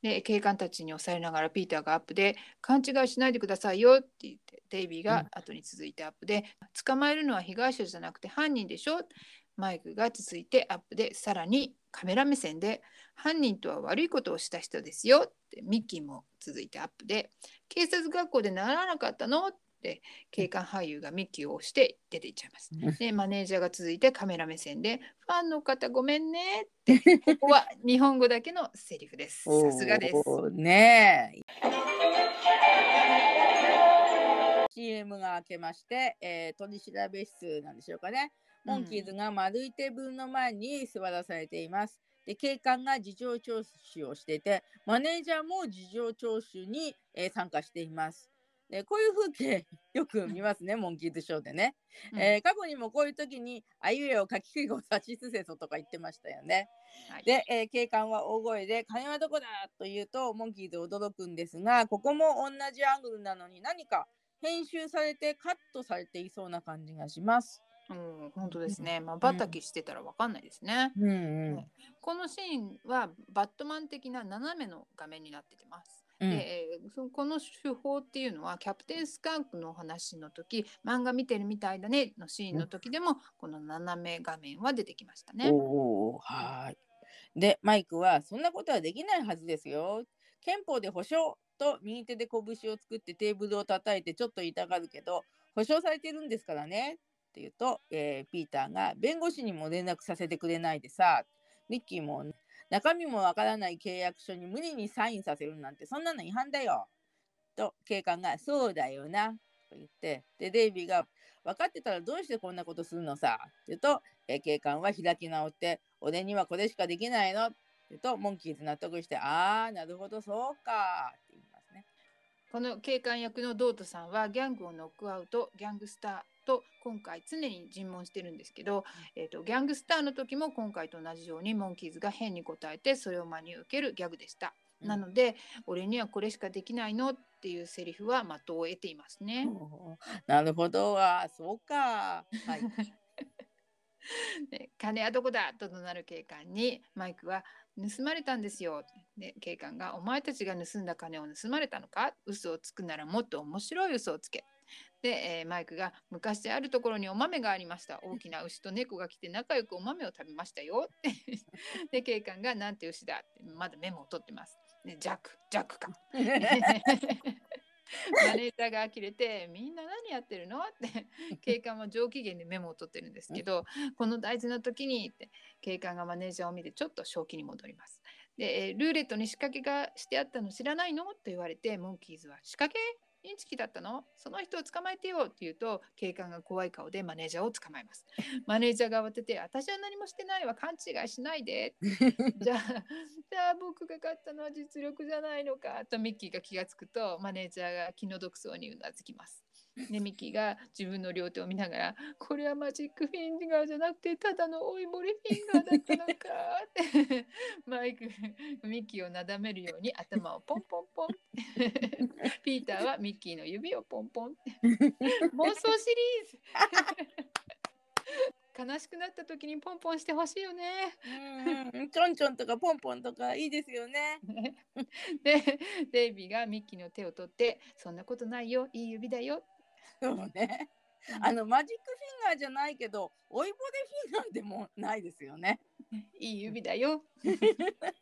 で、警官たちに押されながらピーターがアップで、勘違いしないでくださいよって言って、デイビーが後に続いてアップで、捕まえるのは被害者じゃなくて犯人でしょマイクが続いてアップでさらにカメラ目線で犯人とは悪いことをした人ですよってミッキーも続いてアップで警察学校で習わなかったの？って警官俳優がミッキーを押して出ていっちゃいます。でマネージャーが続いてカメラ目線でファンの方ごめんねってここは日本語だけのセリフです。さすがです。ねえ。CM が明けまして、えー取り調べ室なんでしょうかね。モンキーズが丸いテーブルの前に座らされています。で警官が事情聴取をしていて、マネージャーも事情聴取に、えー参加しています。でこういう風景よく見ますね、モンキーズショーでね。うんえー過去にもこういう時に、あいうえを書きくいをさしすせそとか言ってましたよね。はいで、えー警官は大声で、金はどこだと言うと、モンキーズ驚くんですが、ここも同じアングルなのに何か編集されてカットされていそうな感じがします。うん、本当ですね。まばたきしてたらわかんないですね。うんうん。このシーンはバットマン的な斜めの画面になっててます。うんでえーそこの手法っていうのはキャプテンスカンクのお話の時漫画見てるみたいだねのシーンの時でもこの斜め画面は出てきましたね。はーい。でマイクはそんなことはできないはずですよ。憲法で保証と右手で拳を作ってテーブルを叩いてちょっと痛がるけど保証されてるんですからねって言うと、えーピーターが弁護士にも連絡させてくれないでさミッキーも中身もわからない契約書に無理にサインさせるなんてそんなの違反だよと警官がそうだよなと言ってでデイビーが分かってたらどうしてこんなことするのさって言うと、えー警官は開き直って俺にはこれしかできないのって言うとモンキーズ納得してああなるほどそうかって言いますね。この警官役のドートさんはギャングをノックアウトギャングスターと今回常に尋問してるんですけど、えー、とギャングスターの時も今回と同じようにモンキーズが変に答えてそれを真に受けるギャグでした。うんなので俺にはこれしかできないのっていうセリフは的を得ていますね。なるほどあーそうか。はい。で 金はどこだと怒鳴る警官にマイクは盗まれたんですよ。で警官がお前たちが盗んだ金を盗まれたのか？嘘をつくならもっと面白い嘘をつけ。で、えーマイクが昔あるところにお豆がありました。大きな牛と猫が来て仲良くお豆を食べましたよ。で警官がなんて牛だってまだメモを取ってます。でジャックジャックか。マネージャーが呆れて「みんな何やってるの?」って警官は上機嫌でメモを取ってるんですけどこの大事な時にって警官がマネージャーを見てちょっと正気に戻ります。でえールーレットに仕掛けがしてあったの知らないの？と言われてモンキーズは仕掛け？インチキだったの？その人を捕まえてよって言うと警官が怖い顔でマネージャーを捕まえます。マネージャーが慌てて私は何もしてないわ勘違いしないで じゃあ、じゃあ僕が勝ったのは実力じゃないのかとミッキーが気がつくとマネージャーが気の毒そうにうなずきます。でミッキーが自分の両手を見ながらこれはマジックフィンガーじゃなくてただの追いボレフィンガーだったのかって。マイクミッキーをなだめるように頭をポンポンポン ピーターはミッキーの指をポンポン妄想シリーズ。悲しくなった時にポンポンしてほしいよね。うんうんちょんちょんとかポンポンとかいいですよね。でデイビーがミッキーの手を取って「そんなことないよいい指だよ」そうね。あのマジックフィンガーじゃないけど、追いボレフィンガーでもないですよね。いい指だよ。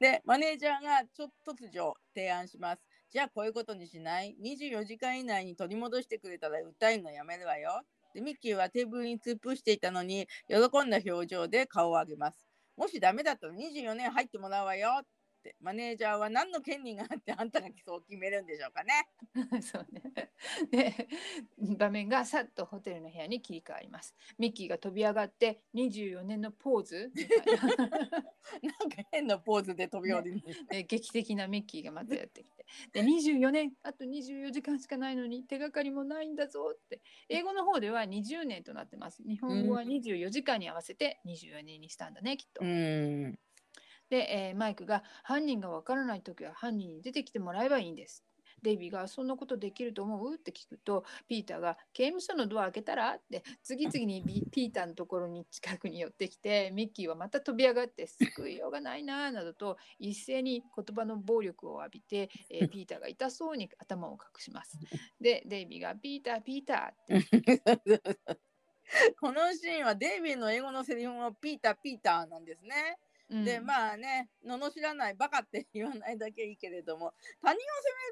で、マネージャーがちょっと突如提案します。じゃあこういうことにしない ?24 時間以内に取り戻してくれたら訴えるのやめるわよ。で、ミッキーはテーブルに突っ伏していたのに、喜んだ表情で顔を上げます。もしダメだったら24年入ってもらうわよって、マネージャーは何の権利があって あんたがそう決めるんでしょうかね。そうね。で場面がさっとホテルの部屋に切り替わります。ミッキーが飛び上がって24年のポーズな なんか変なポーズで飛び降りるね。で劇的なミッキーがまたやってきてで24年あと24時間しかないのに手がかりもないんだぞって英語の方では20年となってます日本語は24時間に合わせて24年にしたんだねきっと。うん。で、えーマイクが犯人がわからない時は犯人に出てきてもらえばいいんです。デイビーがそんなことできると思う？って聞くとピーターが刑務所のドア開けたら？って次々にビ ピーターのところに近くに寄ってきてミッキーはまた飛び上がって救いようがないななどと一斉に言葉の暴力を浴びて、えー ピーターが痛そうに頭を隠します。でデイビーがピーターピーターって このシーンはデイビーの英語のセリフもピーターピーターなんですね。うんでまあね罵らないバカって言わないだけいいけれども他人を責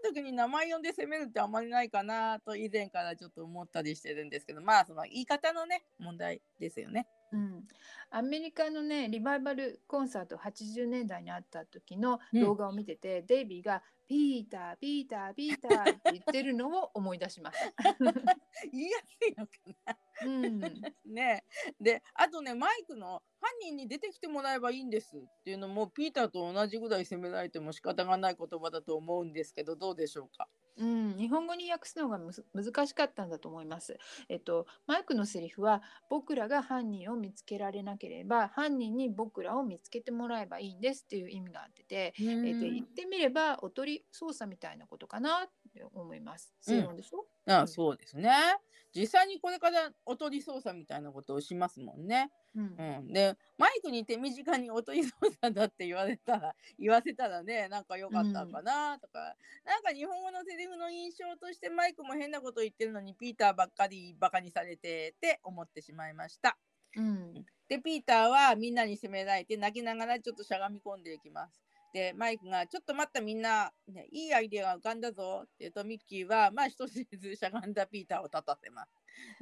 める時に名前呼んで責めるってあんまりないかなと以前からちょっと思ったりしてるんですけどまあその言い方のね問題ですよね。うん、アメリカのねリバイバルコンサート80年代にあった時のうん動画を見てて、デイビーが「ピーターピーターピーター」って言ってるのを思い出します。言いやすいのかな。うん、ね。であとねマイクの「犯人に出てきてもらえばいいんです」っていうのもピーターと同じぐらい責められても仕方がない言葉だと思うんですけどどうでしょうか？うん、日本語に訳すのが難しかったんだと思います。えっと、マイクのセリフは僕らが犯人を見つけられなければ犯人に僕らを見つけてもらえばいいんですっていう意味があってて、えっと、言ってみればおとり捜査みたいなことかなって思います。正論でしょ、あうん。そうですね。実際にこれからおとり捜査みたいなことをしますもんね。うん。うん、でマイクに手短におとり捜査だって言われたら 言わせたらねなんか良かったかなとか、なんか日本語のセリフの印象としてマイクも変なこと言ってるのにピーターばっかりバカにされてって思ってしまいました。うん。でピーターはみんなに責められて泣きながらちょっとしゃがみ込んでいきます。でマイクが「ちょっと待ったみんな、ね、いいアイデアが浮かんだぞ」って言うとミッキーはまあ一つずしゃがんだピーターを立たせます。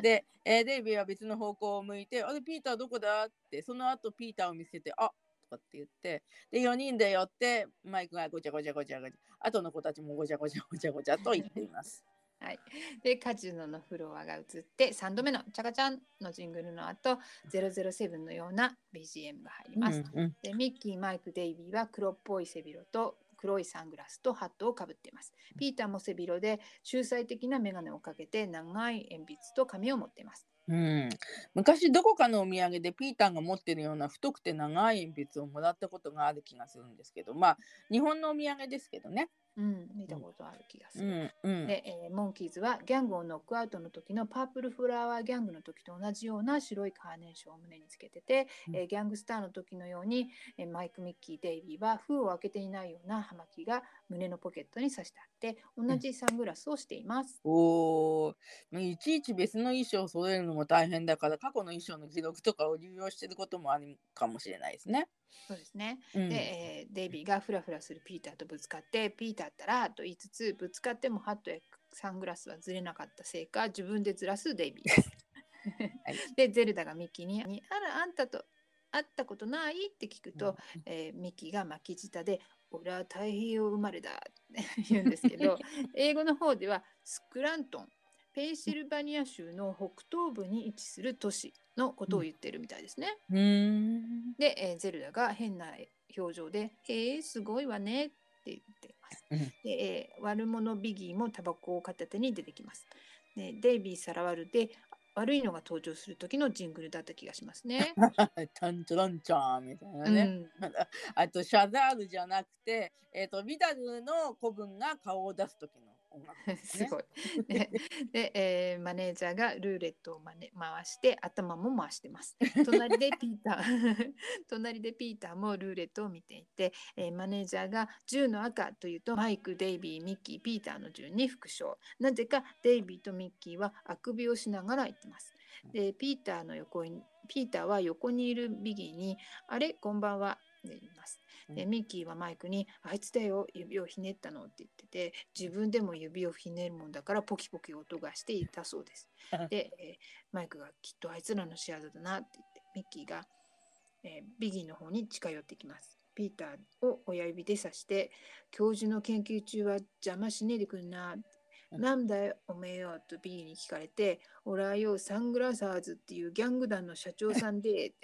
で、えーデイビーは別の方向を向いて「あれピーターどこだ?」ってその後ピーターを見せて「あとかって言ってで4人で寄ってマイクがごちゃごちゃごちゃごちゃ後の子たちもごちゃごちゃごちゃごちゃと言っています。はい、でカジノのフロアが映って3度目のチャカチャンのジングルの後007のような BGM が入ります。うんうんでミッキー、マイク、デイビーは黒っぽい背広と黒いサングラスとハットをかぶっています。ピーターも背広で秀才的な眼鏡をかけて長い鉛筆と紙を持っています。うん、昔どこかのお土産でピーターが持ってるような太くて長い鉛筆をもらったことがある気がするんですけどまあ日本のお土産ですけどね。うん、見たことある気がすうる。んうんで、えーモンキーズはギャングをノックアウトの時のパープルフラワーギャングの時と同じような白いカーネーションを胸につけてて、うんえーギャングスターの時のように、えーマイク・ミッキー・デイビーは封を開けていないような葉巻が胸のポケットに刺してあって同じサングラスをしています。おーいちいち別の衣装を揃えるのも大変だから過去の衣装の記録とかを流用してることもあるかもしれないですね。そうですね。うん。で、えーデイビーがフラフラするピーターとぶつかってピーターったらと言いつつぶつかってもハットやサングラスはずれなかったせいか自分でずらすデイビーで ゼルダがミッキーに「あらあんたと会ったことない?」って聞くと、えーミッキーが巻き舌で「俺は太平洋生まれだ」って言うんですけど 英語の方ではスクラントンペンシルバニア州の北東部に位置する都市のことを言ってるみたいですね。うーんで、えーゼルダが変な表情で「へえすごいわね」って言っています。うんで、えー悪者ビギーもタバコを片手に出てきます。でデイビー・サラワルで悪いのが登場する時のジングルだった気がしますね。タ ンチョロンチャーみたいなうね。ん、あとシャザールじゃなくて、えー、とビダルの子分が顔を出す時の音楽ですね。すごい。でで、えーマネージャーがルーレットをまね回して頭も回してます。隣でピーター 隣でピーターもルーレットを見ていて、えーマネージャーが10の赤というとマイク、デイビー、ミッキー、ピーターの順に復唱。なぜかデイビーとミッキーはあくびをしながら言ってます。でピーターの横にピーターは横にいるビギーに「あれこんばんは」って言います。でうミッキーはマイクに「あいつだよ指をひねったの」って言ってて自分でも指をひねるもんだからポキポキ音がしていたそうです。で、えーマイクが「きっとあいつらの仕業だな」って言ってミッキーが、えービギーの方に近寄ってきます。ピーターを親指で指して「教授の研究中は邪魔しねえでくんな」うんなんだよおめえよとビギーに聞かれて「俺はよサングラサーズっていうギャング団の社長さんで」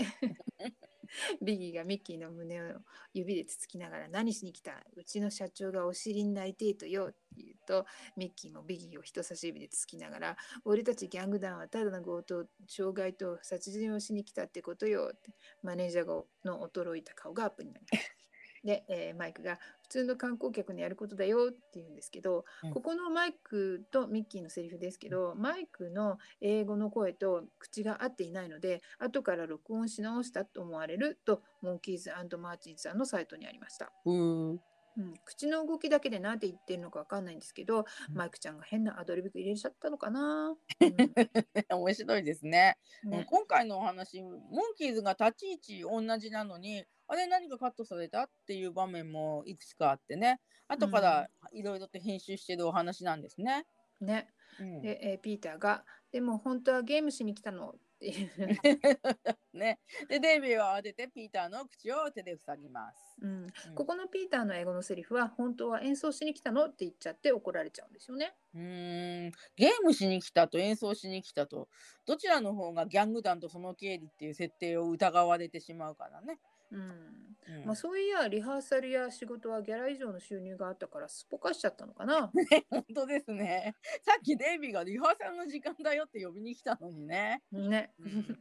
ビギーがミッキーの胸を指でつつきながら何しに来た？うちの社長がお尻に泣いていとよって言うとミッキーもビギーを人差し指でつつきながら俺たちギャング団はただの強盗傷害と殺人をしに来たってことよってマネージャーの衰えた顔がアップになります。で、えーマイクが普通の観光客のやることだよって言うんですけど、うん。ここのマイクとミッキーのセリフですけど、マイクの英語の声と口が合っていないので後から録音し直したと思われるとモンキーズマーチンさんのサイトにありました。うーん。うん、口の動きだけで何て言ってるのかわかんないんですけど、うん。マイクちゃんが変なアドリブ入れちゃったのかな、面白いですね。うん。ね。今回のお話モンキーズが立ち位置同じなのにあれ何かカットされた？っていう場面もいくつかあってね。後からいろいろと編集してるお話なんですね。ね。うん。で、えーピーターが「でも本当はゲームしに来たの」っていう、ね、でデイビーは慌ててピーターの口を手で塞ぎます。うん、うん。ここのピーターの英語のセリフは「本当は演奏しに来たの?」って言っちゃって怒られちゃうんですよね。うーん。ゲームしに来たと演奏しに来たと。どちらの方がギャング団とその経理っていう設定を疑われてしまうからね。うんうんまあ、そういやリハーサルや仕事はギャラ以上の収入があったからすっぽかしちゃったのかな。本当ですね。さっきデイビーがリハーサルの時間だよって呼びに来たのにね。ね。うん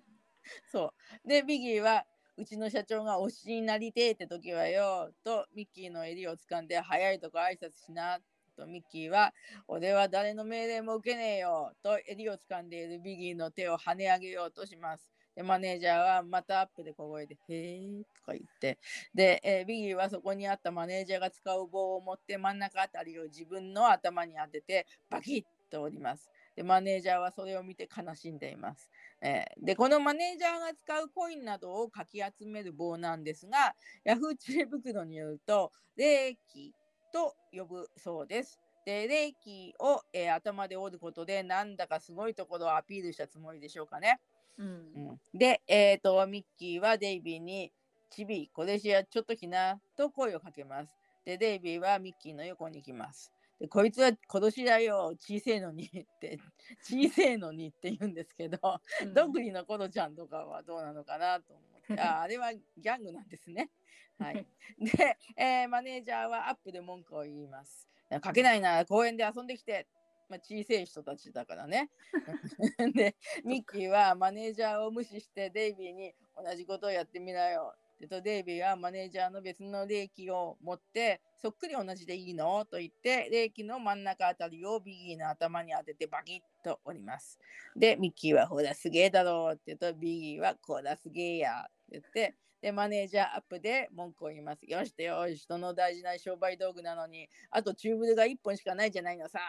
そう。で、ビギーは、うちの社長が推しになりてえって時はよ、とミッキーの襟を掴んで、早いとこ挨拶しな。とミッキーは、俺は誰の命令も受けねえよ。と襟を掴んでいるビギーの手を跳ね上げようとします。で、マネージャーはまたアップで小声で、へえとか言って、で、えービギーはそこにあったマネージャーが使う棒を持って真ん中あたりを自分の頭に当てて、バキッと折ります。でマネージャーはそれを見て悲しんでいます。えーでこのマネージャーが使うコインなどをかき集める棒なんですがヤフー知恵袋によると霊気と呼ぶそうです。で霊気を、えー頭で折ることでなんだかすごいところをアピールしたつもりでしょうかね。うんで、えー、とミッキーはデイビーに「チビこれじゃちょっと来な」と声をかけます。でデイビーはミッキーの横に行きます。でこいつは殺しだよ小せえのにって小せえのにって言うんですけど、うんどんぐりのコロちゃんとかはどうなのかなと思って ああれはギャングなんですね。はい、で、えーマネージャーはアップで文句を言います。かけないなら公園で遊んできて、まあ、小さい人たちだからね。でミッキーはマネージャーを無視してデイビーに同じことをやってみなよ。でとデイビーはマネージャーの別の霊気を持ってそっくり同じでいいの？と言って霊気の真ん中あたりをビギーの頭に当ててバキッと折ります。でミッキーはほらすげえだろうって言うとビギーはこらすげえやって言ってでマネージャーアップで文句を言います。よしてよし人の大事な商売道具なのにあとチューブルが1本しかないじゃないのさ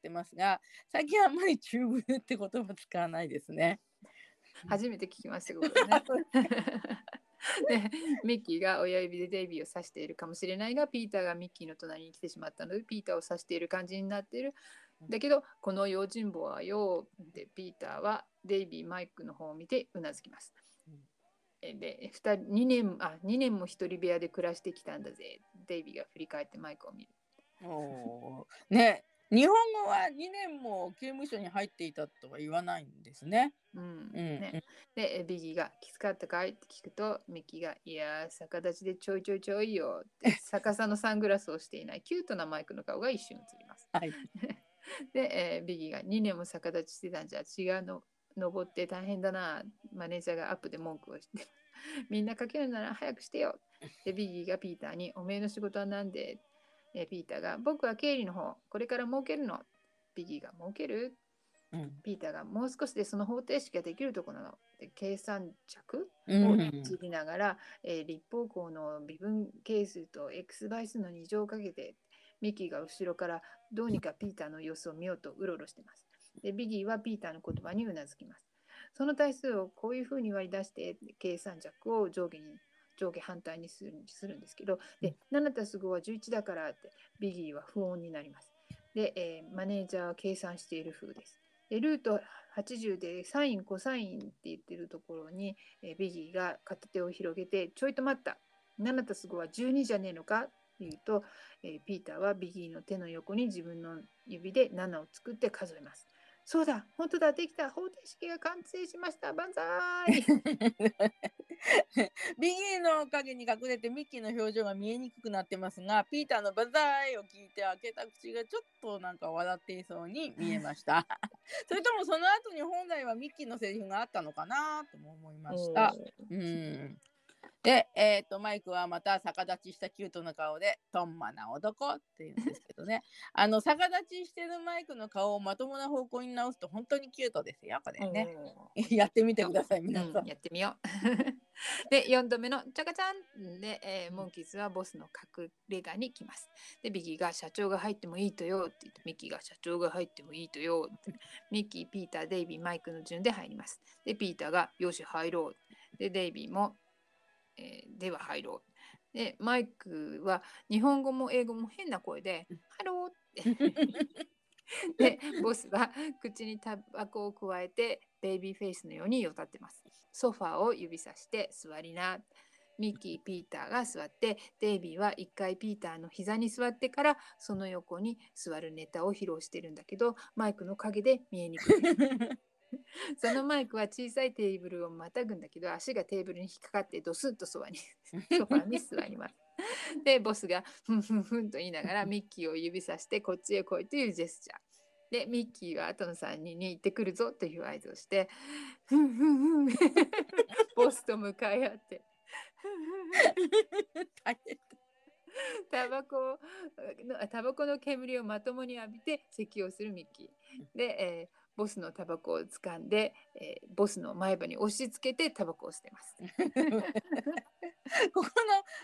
ってますが最近あんまりチューブルって言葉使わないですね。初めて聞きましたけどね。で ミッキーが親指でデイビーを指しているかもしれないがピーターがミッキーの隣に来てしまったのでピーターを指している感じになっている。だけどこの用心棒はよでピーターはデイビーマイクの方を見てうなずきますで2人2年あ2年も一人部屋で暮らしてきたんだぜデイビーが振り返ってマイクを見る。おーね日本語は2年も刑務所に入っていたとは言わないんですね。うんうんね、でビギーが「きつかったかい?」って聞くとミッキーが「いやー逆立ちでちょいちょいちょいよ」って 逆さのサングラスをしていないキュートなマイクの顔が一瞬映ります。はい、で、えービギーが2年も逆立ちしてたんじゃ血がの登って大変だなマネージャーがアップで文句をしてみんなかけるなら早くしてよでビギーがピーターに「おめえの仕事は何で?」えーピーターが「僕は経理の方これから儲けるの」ビギーが「儲ける?」うんピーターがもう少しでその方程式ができるところなの。で計算尺をうんいじりながら、えー立方項の微分係数と x 倍数の2乗をかけてミッキーが後ろからどうにかピーターの様子を見ようとうろうろしてます。でビギーはピーターの言葉にうなずきます。その対数をこういうふうに割り出して計算尺を上下に上下反対にするするんですけどで7たす5は11だからってビギーは不穏になります。で、えーマネージャーは計算している風です。でルート80でサインコサインって言ってるところに、えービギーが片手を広げてちょいと待った7たす5は12じゃねえのか？って言うと、えーピーターはビギーの手の横に自分の指で7を作って数えます。そうだ本当だできた。方程式が完成しました。万歳。ビギーの影に隠れてミッキーの表情が見えにくくなってますがピーターのバザーイを聞いて開けた口がちょっとなんか笑っていそうに見えました。それともその後に本来はミッキーのセリフがあったのかなとも思いました。うんで、えー、とマイクはまた逆立ちしたキュートな顔で「トンマな男」って言うんですけどね あの逆立ちしてるマイクの顔をまともな方向に直すと本当にキュートですよこれね。やってみてください皆さん。うん、やってみよう。で4度目のチャカチャンで、えーモンキーズはボスの隠れ家に来ます。でビギーが社長が入ってもいいとよって言ってミッキーが社長が入ってもいいとよってミッキー、ピーター、デイビー、マイクの順で入ります。でピーターがよし入ろう。でデイビーも、えーでは入ろう。でマイクは日本語も英語も変な声で「ハロー」って。でボスは口にタバコをくわえてベイビーフェイスのようによたってます。ソファーを指さして座りな。ミッキー、ピーターが座ってデイビーは一回ピーターの膝に座ってからその横に座るネタを披露してるんだけどマイクの陰で見えにくい。そのマイクは小さいテーブルをまたぐんだけど足がテーブルに引っかかってドスンとソファにソファに座ります。でボスがふんふんふんと言いながらミッキーを指さしてこっちへ来いというジェスチャー。でミッキーは後の3人に行ってくるぞという合図をしてふんふんふん ボスと向かい合ってタバコのタバコの煙をまともに浴びて咳をするミッキー。で、えーボスのタバコを掴んで、えーボスの前歯に押し付けてタバコを捨てます。ここの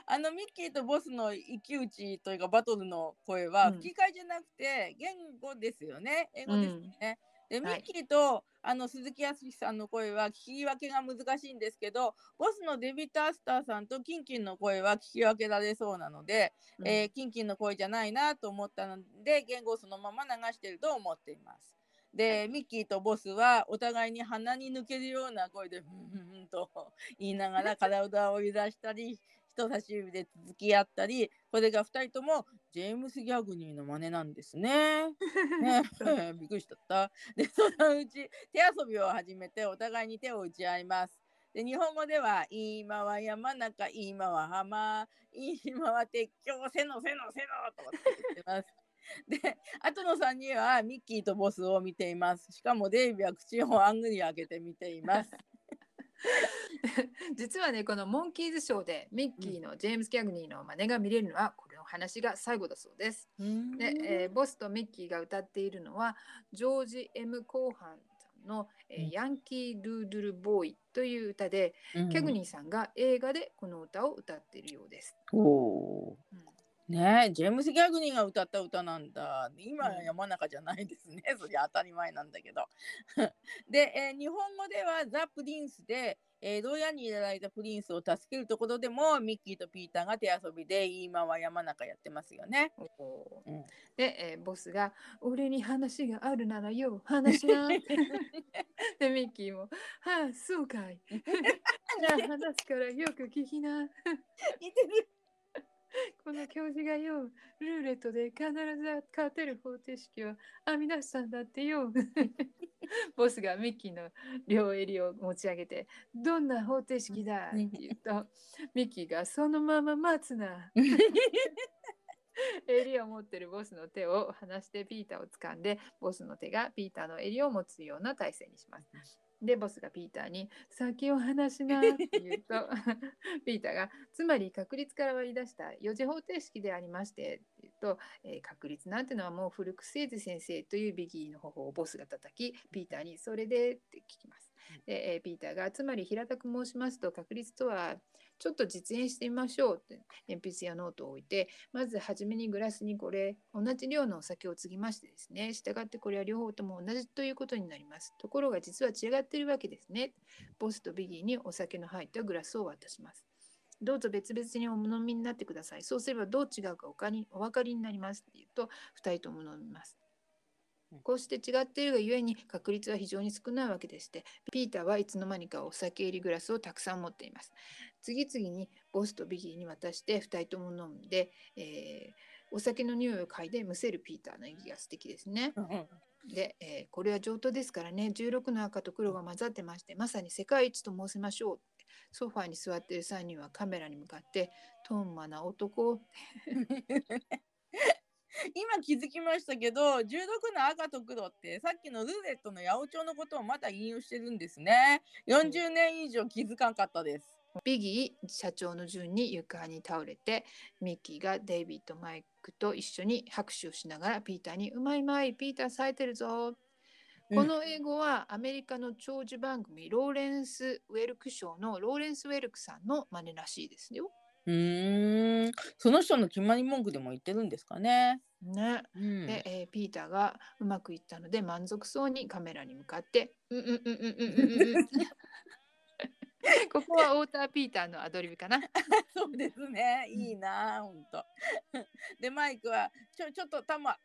あのミッキーとボスの一騎打ちというかバトルの声はうん。吹き替えじゃなくて言語ですよね。英語ですよね、でミはい。ッキーと、あの鈴木康さんの声は聞き分けが難しいんですけどボスのデビッド・アスターさんとキンキンの声は聞き分けられそうなので、うん。えーキンキンの声じゃないなと思ったので言語をそのまま流してると思っています。で、ミッキーとボスはお互いに鼻に抜けるような声で「ふんふんふん」と言いながら 体を揺らしたり人差し指で続き合ったりこれが2人ともジェームス・ギャグニーの真似なんですね。ね びっくりしちゃった。でそのうち手遊びを始めてお互いに手を打ち合います。で日本語では「今は山中今は浜今は鉄橋せのせのせの」とかって言ってます。で後の3人はミッキーとボスを見ています。しかもデイビーは口をあんぐり開けて見ています。実はねこのモンキーズショーでミッキーのジェームス・ギャグニーの真似が見れるのはこれの話が最後だそうです。で、えーボスとミッキーが歌っているのはジョージ・ M・ コーハンさんの、えーうんヤンキー・ドゥードゥル・ボーイ」という歌で、うんキャグニーさんが映画でこの歌を歌っているようです。うんねえジェームス・ギャグニーが歌った歌なんだ。今はうん山中じゃないですね。そりゃ当たり前なんだけど。で、えー日本語ではザ・プリンスで、えー牢屋に入れられたプリンスを助けるところでもミッキーとピーターが手遊びで今は山中やってますよね。うんで、えーボスが「俺に話があるならよ話しな」でミッキーも「はあそうかい」じゃあ話すからよく聞きな。似てる。この教授がよ、ルーレットで必ず勝てる方程式を編み出したんだってよ。ボスがミッキーの両襟を持ち上げて、どんな方程式だって言うと、ミッキーがそのまま待つな。襟を持ってるボスの手を離してピーターを掴んで、ボスの手がピーターの襟を持つような体勢にします。で、ボスがピーターに先を離しなって言うと、ピーターがつまり確率から割り出した4次方程式でありましてって言うと、えー確率なんてのはもう古くせいぜ先生というビギーの頬をボスが叩きピーターにそれでって聞きます。で、えーピーターがつまり平たく申しますと確率とはちょっと実演してみましょうって鉛筆やノートを置いてまず初めにグラスにこれ同じ量のお酒を注ぎましてですねしたがってこれは両方とも同じということになります。ところが実は違っているわけですね。ボスとビギーにお酒の入ったグラスを渡します。どうぞ別々にお飲みになってください。そうすればどう違うかおかりお分かりになりますって言うと2人とも飲みます。こうして違っているがゆえに確率は非常に少ないわけでしてピーターはいつの間にかお酒入りグラスをたくさん持っています。次々にボスとビギーに渡して2人とも飲んで、えーお酒の匂いを嗅いでむせるピーターの演技が素敵ですね。で、えーこれは上等ですからね。16の赤と黒が混ざってましてまさに世界一と申せましょうソファーに座っている3人はカメラに向かって「トンマな男」今気づきましたけど16の赤と黒ってさっきのルーレットの八百長のことをまた引用してるんですね。40年以上気づかんかったです。ビギー社長の順に床に倒れてミッキーがデイビッド・マイクと一緒に拍手をしながらピーターに「うまいうまいピーター冴えてるぞ」この英語はアメリカの長寿番組ローレンス・ウェルク賞のローレンス・ウェルクさんの真似らしいですよ。うーん。その人の決まり文句でも言ってるんですかね、ね。うん、で、えーピーターがうまくいったので満足そうにカメラに向かって「うんうんうんうんうんうん。うん」ここはウォーター・ピーターのアドリブかな。そうですね。いいなほんと。でマイクはちょちょっとタマ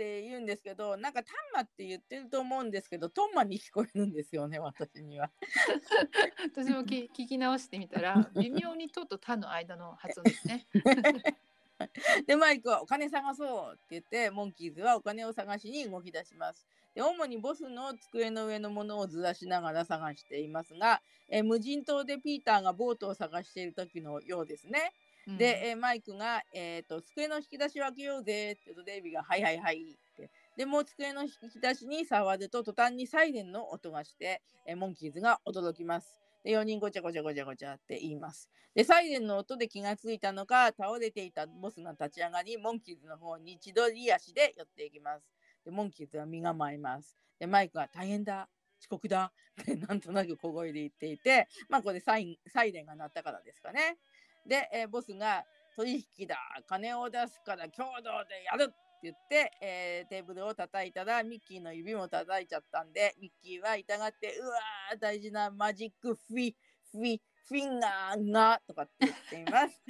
って言うんですけどなんかタンマって言ってると思うんですけどトンマに聞こえるんですよね私には 私もき 聞き直してみたら微妙に「と」と「た」の間の発音ですね。でマイクはお金探そうって言ってモンキーズはお金を探しに動き出します。で主にボスの机の上のものをずらしながら探していますが、えー無人島でピーターがボートを探している時のようですね。で、えーマイクが、えーと「机の引き出しを開けようぜ」って言うとデイビーが「はいはいはい」って。でもう机の引き出しに触ると途端にサイレンの音がして、えーモンキーズが驚きます。で4人ごちゃごちゃごちゃごちゃって言います。でサイレンの音で気がついたのか倒れていたボスが立ち上がりモンキーズの方に千鳥足で寄っていきます。でモンキーズは身構えます。でマイクは大変だ遅刻だってなんとなく小声で言っていてまあこれサインサイレンが鳴ったからですかね。で、えーボスが取引だ金を出すから共同でやるって言って、えーテーブルを叩いたらミッキーの指も叩いちゃったんでミッキーは痛がってうわー大事な magic フィフィ finger がとかって言っています。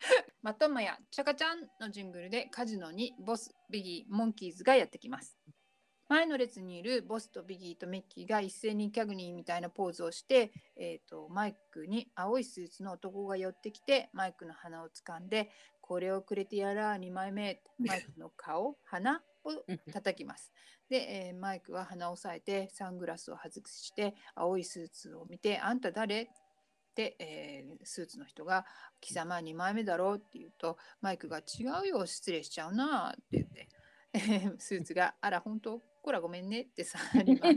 またもやチャカちゃんのジングルでカジノにボス、ビギー、モンキーズがやってきます。前の列にいるボスとビギーとミッキーが一斉にキャグニーみたいなポーズをして、えー、とマイクに青いスーツの男が寄ってきてマイクの鼻を掴んでこれをくれてやら2枚目マイクの顔鼻を叩きます。で、えーマイクは鼻を押さえてサングラスを外して青いスーツを見て「あんた誰?」って、えースーツの人が「貴様2枚目だろ?」って言うとマイクが「違うよ失礼しちゃうな」って言って、え ースーツが「あら本当？こらごめんね」って去ります。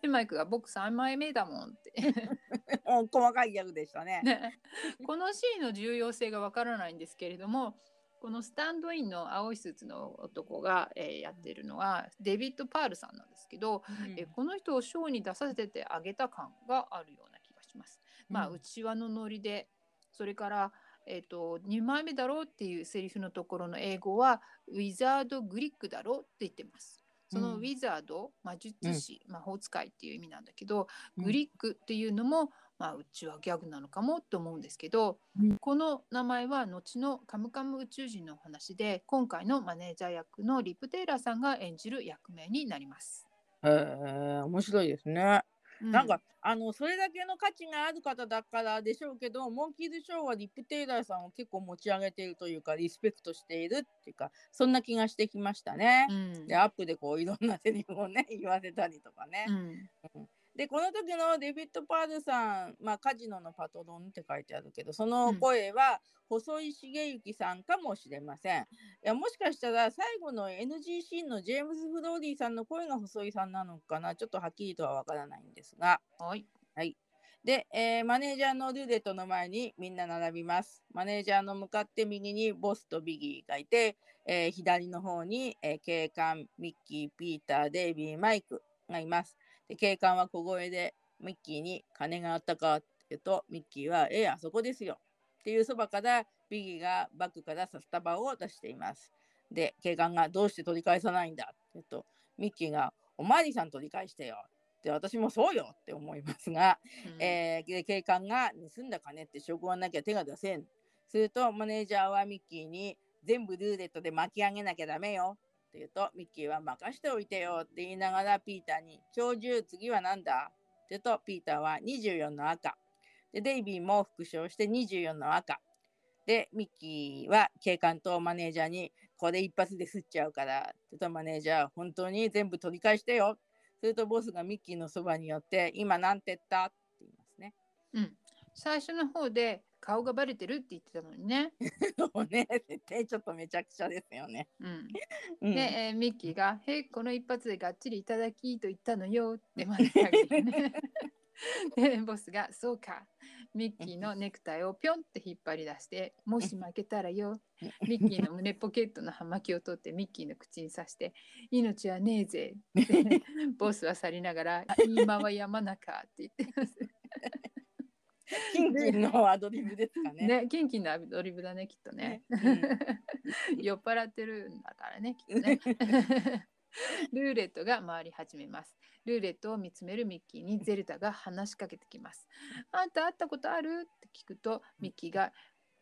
で マイクが「僕3枚目だもん」って。細かいギャグでしたね。ね、このシーンの重要性がわからないんですけれどもこのスタンドインの青いスーツの男が、えーやってるのはデビッド・パールさんなんですけど、えーこの人をショーに出させてあげた感があるような気がします。まあ、うん内輪のノリでそれから、えー、と2枚目だろうっていうセリフのところの英語は wizard Glick だろうって言ってます。そのうんウィザード、魔術師、魔法使いっていう意味なんだけど、うんグリックっていうのも、まあ、うちはギャグなのかもと思うんですけど、うんこの名前は後のカムカム宇宙人のお話で今回のマネージャー役のリップ・テイラーさんが演じる役名になります。へえ面白いですね。うなんかあのそれだけの価値がある方だからでしょうけどモンキーズショーはリップ・テイラーさんを結構持ち上げているというかリスペクトしているっていうかそんな気がしてきましたね。うんでアップでこういろんなセリフをね言わせたりとかね。うんでこの時のデビッド・パールさん、まあ、カジノのパトロンって書いてあるけどその声は細井茂之さんかもしれません。いやもしかしたら最後の NGC のジェームズ・フローリーさんの声が細井さんなのかな？ちょっとはっきりとはわからないんですが。はい。で、えーマネージャーのルーレットの前にみんな並びます。マネージャーの向かって右にボスとビギーがいて、えー左の方に、えー警官、ミッキー、ピーター、デイビー、マイクがいます。で警官は小声でミッキーに金があったかって言うと、ミッキーは、ええあそこですよ。っていうそばからビギーがバッグから札束を出しています。で、警官がどうして取り返さないんだって言うと、ミッキーがおまわりさん取り返してよ。って私もそうよって思いますが、うんえーで警官が盗んだ金って証拠がなきゃ手が出せん。するとマネージャーはミッキーに全部ルーレットで巻き上げなきゃダメよって言うとミッキーは任しておいてよって言いながらピーターに鳥獣次は何だ？って言うとピーターは24の赤。でデイビーも復唱して24の赤。でミッキーは警官とマネージャーにこれ一発で吸っちゃうからって言うとマネージャー本当に全部取り返してよするとボスがミッキーのそばに寄って今なんて言った？って言いますね。うん、最初の方で顔がバレてるって言ってたのにね。そうね、絶対ちょっとめちゃくちゃですよね。うん、うんで、えーミッキーが「へいこの一発でがっちりいただき」と言ったのよって真ん中にね。でボスが「そうか」ミッキーのネクタイをぴょんって引っ張り出して「もし負けたらよ」ミッキーの胸ポケットの葉巻を取ってミッキーの口に刺して「命はねえぜ」ってボスは去りながら「今は山中」って言ってます。キンキンのアドリブですかね。ね、キンキンのアドリブだねきっとね。うん酔っ払ってるんだからねきっとね。ルーレットが回り始めます。ルーレットを見つめるミッキーにゼルダが話しかけてきます。あんた会ったことある？って聞くとミッキーが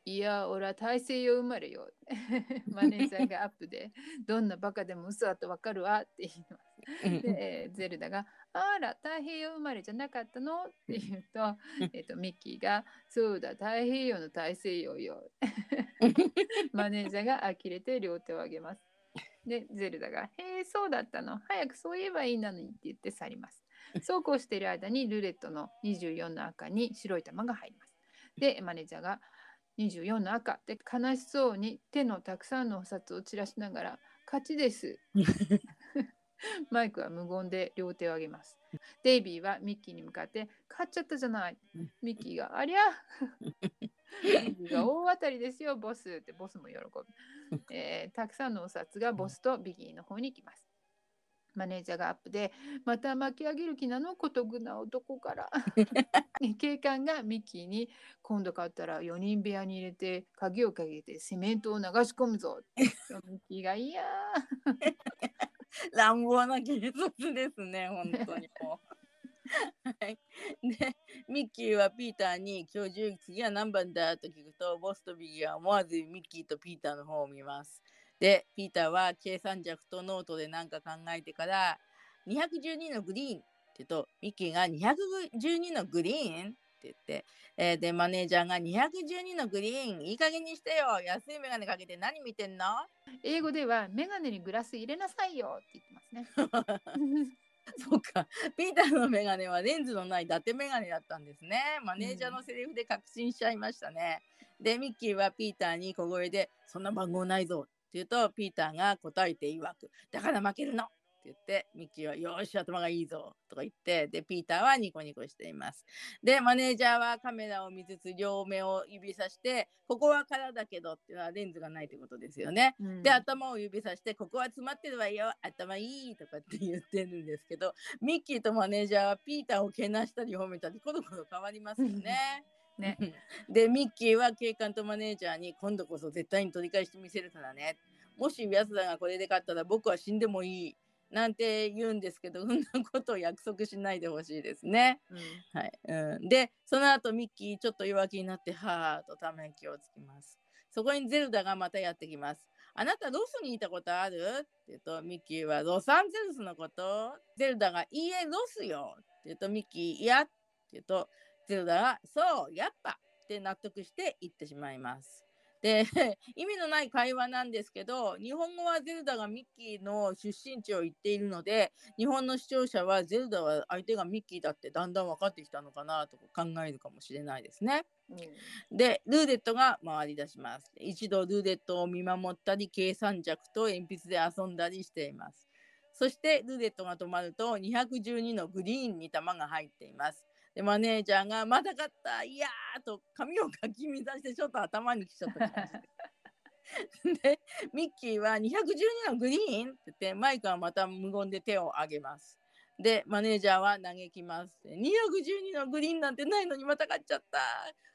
いや、俺は大西洋生まれよ。マネージャーがアップで、どんなバカでも嘘だとわかるわって言います。で、えーゼルダが、あら、太平洋生まれじゃなかったの？って言うと、えっと、ミッキーが、そうだ、太平洋の大西洋よ。マネージャーが呆れて両手を上げます。で、ゼルダが、へえ、そうだったの？早くそう言えばいいのにって言って去ります。そうこうしている間にルーレットの24の赤に白い玉が入ります。で、マネージャーが24の赤って悲しそうに手のたくさんのお札を散らしながら、勝ちです。マイクは無言で両手を上げます。デイビーはミッキーに向かって、勝っちゃったじゃない。ミッキーが、ありゃが大当たりですよ、ボスってボスも喜ぶ。えーたくさんのお札がボスとビギーの方に行きます。マネージャーがアップでまた巻き上げる気なの？孤独な男から 警官がミッキーに今度買ったら4人部屋に入れて鍵をかけてセメントを流し込むぞミッキーがいや 乱暴な警察ですね、本当にもう。はい、でミッキーはピーターに「今日次は何番だ?」と聞くとボスとビギーは思わずミッキーとピーターの方を見ます。でピーターは計算尺とノートで何か考えてから「212のグリーン」って言うとミッキーが「212のグリーン?」って言って、えーでマネージャーが「212のグリーンいい加減にしてよ安い眼鏡かけて何見てんの?」英語ではメガネにグラス入れなさいよって言ってますね。そうか。ピーターのメガネはレンズのない伊達メガネだったんですね。マネージャーのセリフで確信しちゃいましたね。で、ミッキーはピーターに小声で、そんな番号ないぞって言うと、ピーターが答えて曰く、だから負けるのって言って、ミッキーは、よーし、頭がいいぞとか言って、で、ピーターはニコニコしています。で、マネージャーはカメラを見つつ、両目を指さして、ここは空だけどっていうのはレンズがないってことですよね。うんで頭を指さして「ここは詰まってるわよ頭いい」とかって言ってるんですけどミッキーとマネージャーはピーターをけなしたり褒めたりコロコロ変わりますよね。ね。でミッキーは警官とマネージャーに「今度こそ絶対に取り返してみせるからね」もし奴らがこれで勝ったら僕は死んでもいい。なんて言うんですけどそんなことを約束しないでほしいですね。うん。はい。うん、でその後ミッキーちょっと弱気になってはーっとため息をつきます。そこにゼルダがまたやってきます。あなたロスにいたことある？って言うとミッキーはロサンゼルスのこと。ゼルダがいいえロスよ。って言うとミッキーいや。って言うとゼルダがそうやっぱって納得して言ってしまいます。で 意味のない会話なんですけど日本語はゼルダがミッキーの出身地を言っているので日本の視聴者はゼルダは相手がミッキーだってだんだん分かってきたのかなと考えるかもしれないですね。でルーレットが回り出します。一度ルーレットを見守ったり計算尺と鉛筆で遊んだりしています。そしてルーレットが止まると212のグリーンに玉が入っています。でマネージャーが「まだ勝ったいやー!」と髪をかき乱してちょっと頭にきちゃった感じで。でミッキーは212のグリーン？って言ってマイクはまた無言で手を挙げます。でマネージャーは嘆きます。212のグリーンなんてないのにまた勝っちゃった。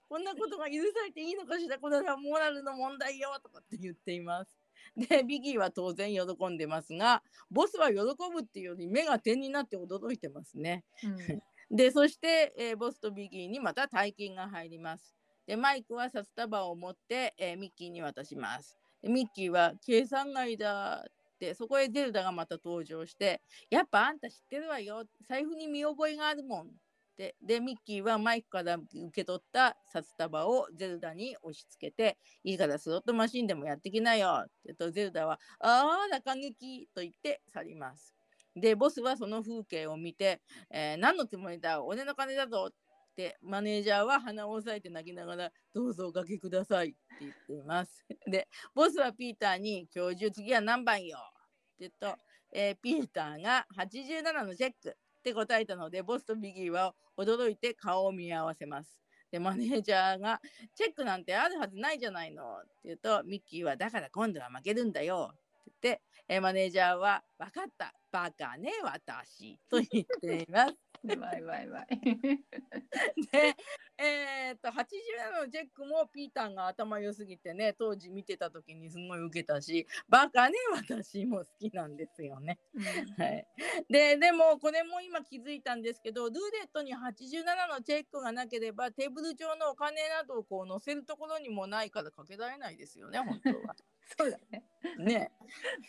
こんなことが許されていいのかしら？これはモラルの問題よとかって言っています。でビギーは当然喜んでますがボスは喜ぶっていうより目が点になって驚いてますね。うんでそして、えーボスとビギーにまた大金が入ります。でマイクは札束を持って、えーミッキーに渡します。でミッキーは計算外だってそこへゼルダがまた登場してやっぱあんた知ってるわよ財布に見覚えがあるもんってでミッキーはマイクから受け取った札束をゼルダに押し付けていいからスロットマシンでもやってきなよって言うとゼルダはああ感激と言って去ります。でボスはその風景を見てえー何のつもりだ？俺の金だぞってマネージャーは鼻を押さえて泣きながらどうぞおかけくださいって言っています。でボスはピーターに教授次は何番よって言うと、えーピーターが87のチェックって答えたのでボスとビギーは驚いて顔を見合わせます。でマネージャーが「チェックなんてあるはずないじゃないの」って言うとミッキーは「だから今度は負けるんだよ」て言って、えーマネージャーは「分かったバカね私」と言っています。わいわいわい。で、えーっと、87のチェックもピーターが頭良すぎてね、当時見てた時にすごい受けたし、バカね、私も好きなんですよね。はい。で、でもこれも今気づいたんですけど、ルーレットに87のチェックがなければ、テーブル上のお金などをこう載せるところにもないからかけられないですよね、本当は。そうだね。ね。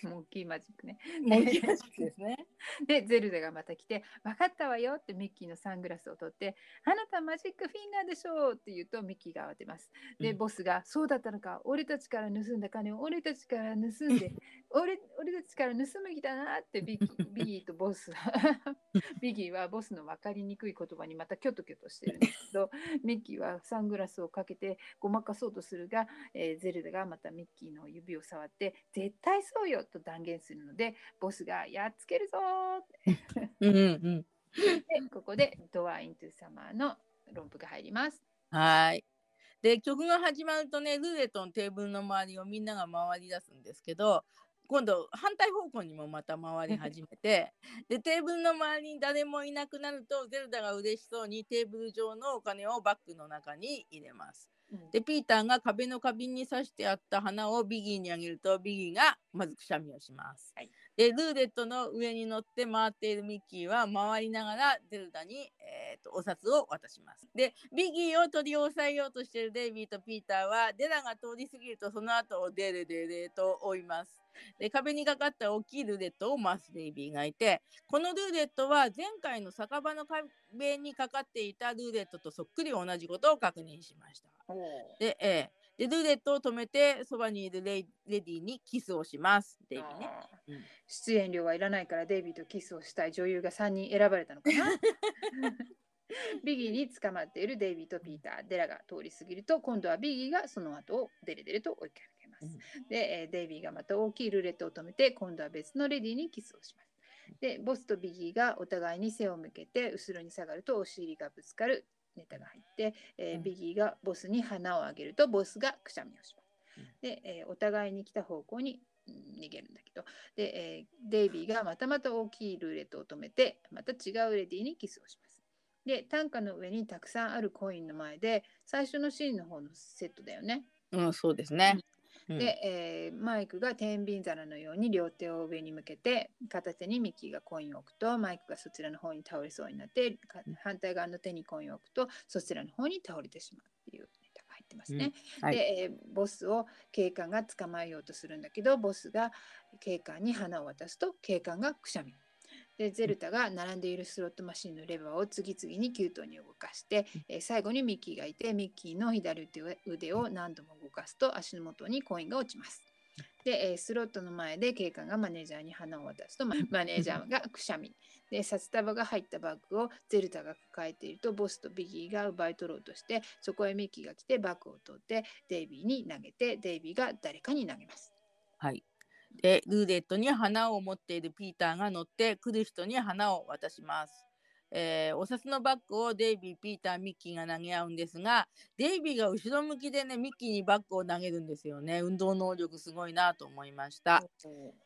モンキーマジックね。もういいですね。で、ゼルダがまた来て、分かったわよってミッキーのサングラスを取って、あなたマジックフィンガーでしょうって言うとミッキーが慌てます。で、うん。ボスが、そうだったのか、俺たちから盗んだ金を俺たちから盗んで、俺俺たちから盗む気だなってビギ ビギーとボス ビギーはボスの分かりにくい言葉にまたキョトキョトしてるんですけどミッキーはサングラスをかけてごまかそうとするが、えーゼルダがまたミッキーの指を触って絶対そうよと断言するのでボスがやっつけるぞーって。うんうん。でここでドアイントゥサマーの論符が入ります。はい。で曲が始まるとねルーレットのテーブルの周りをみんなが回り出すんですけど今度反対方向にもまた回り始めて でテーブルの周りに誰もいなくなるとゼルダが嬉しそうにテーブル上のお金をバッグの中に入れます。でピーターが壁の花瓶に刺してあった花をビギーにあげるとビギーがまずくしゃみをします。はいでルーレットの上に乗って回っているミッキーは回りながらゼルダに、えーとお札を渡します。でビギーを取り押さえようとしているデイビーとピーターはデラが通り過ぎるとその後をデレデレと追います。で壁にかかった大きいルーレットを回すデイビーがいてこのルーレットは前回の酒場の壁にかかっていたルーレットとそっくり同じことを確認しました。で、えーでルーレットを止めてそばにいるレイレディにキスをします。デイビーね。うん。出演料はいらないからデイビーとキスをしたい女優が3人選ばれたのかな。ビギーに捕まっているデイビーとピーター。デラが通り過ぎると今度はビギーがその後をデレデレと追いかけます、で、えーデイビーがまた大きいルーレットを止めて今度は別のレディーにキスをします。でボスとビギーがお互いに背を向けて後ろに下がるとお尻がぶつかるネタが入って、えーうんビギーがボスに花をあげるとボスがくしゃみをしますで、えーお互いに来た方向にうん逃げるんだけどで、えーデイビーがまたまた大きいルーレットを止めてまた違うレディーにキスをします。で担架の上にたくさんあるコインの前で最初のシーンの方のセットだよね。うん、そうですね。うんで、えーマイクが天秤皿のように両手を上に向けて片手にミッキーがコインを置くとマイクがそちらの方に倒れそうになってか反対側の手にコインを置くとそちらの方に倒れてしまうっていうネタが入ってますね。うんはいで、えーボスを警官が捕まえようとするんだけどボスが警官に花を渡すと警官がくしゃみ。でゼルタが並んでいるスロットマシンのレバーを次々に9頭に動かして、えー最後にミッキーがいてミッキーの左腕腕を何度も動かすと足の元にコインが落ちます。で、えースロットの前で警官がマネージャーに花を渡すとママネージャーがくしゃみ。で札束が入ったバッグをゼルタが抱えているとボスとビギーが奪い取ろうとしてそこへミッキーが来てバッグを取ってデイビーに投げてデイビーが誰かに投げます。はい。で、ルーレットに花を持っているピーターが乗って来る人に花を渡します。えーお札のバッグをデイビー、ピーター、ミッキーが投げ合うんですが、デイビーが後ろ向きでね、ミッキーにバッグを投げるんですよね。運動能力すごいなと思いました。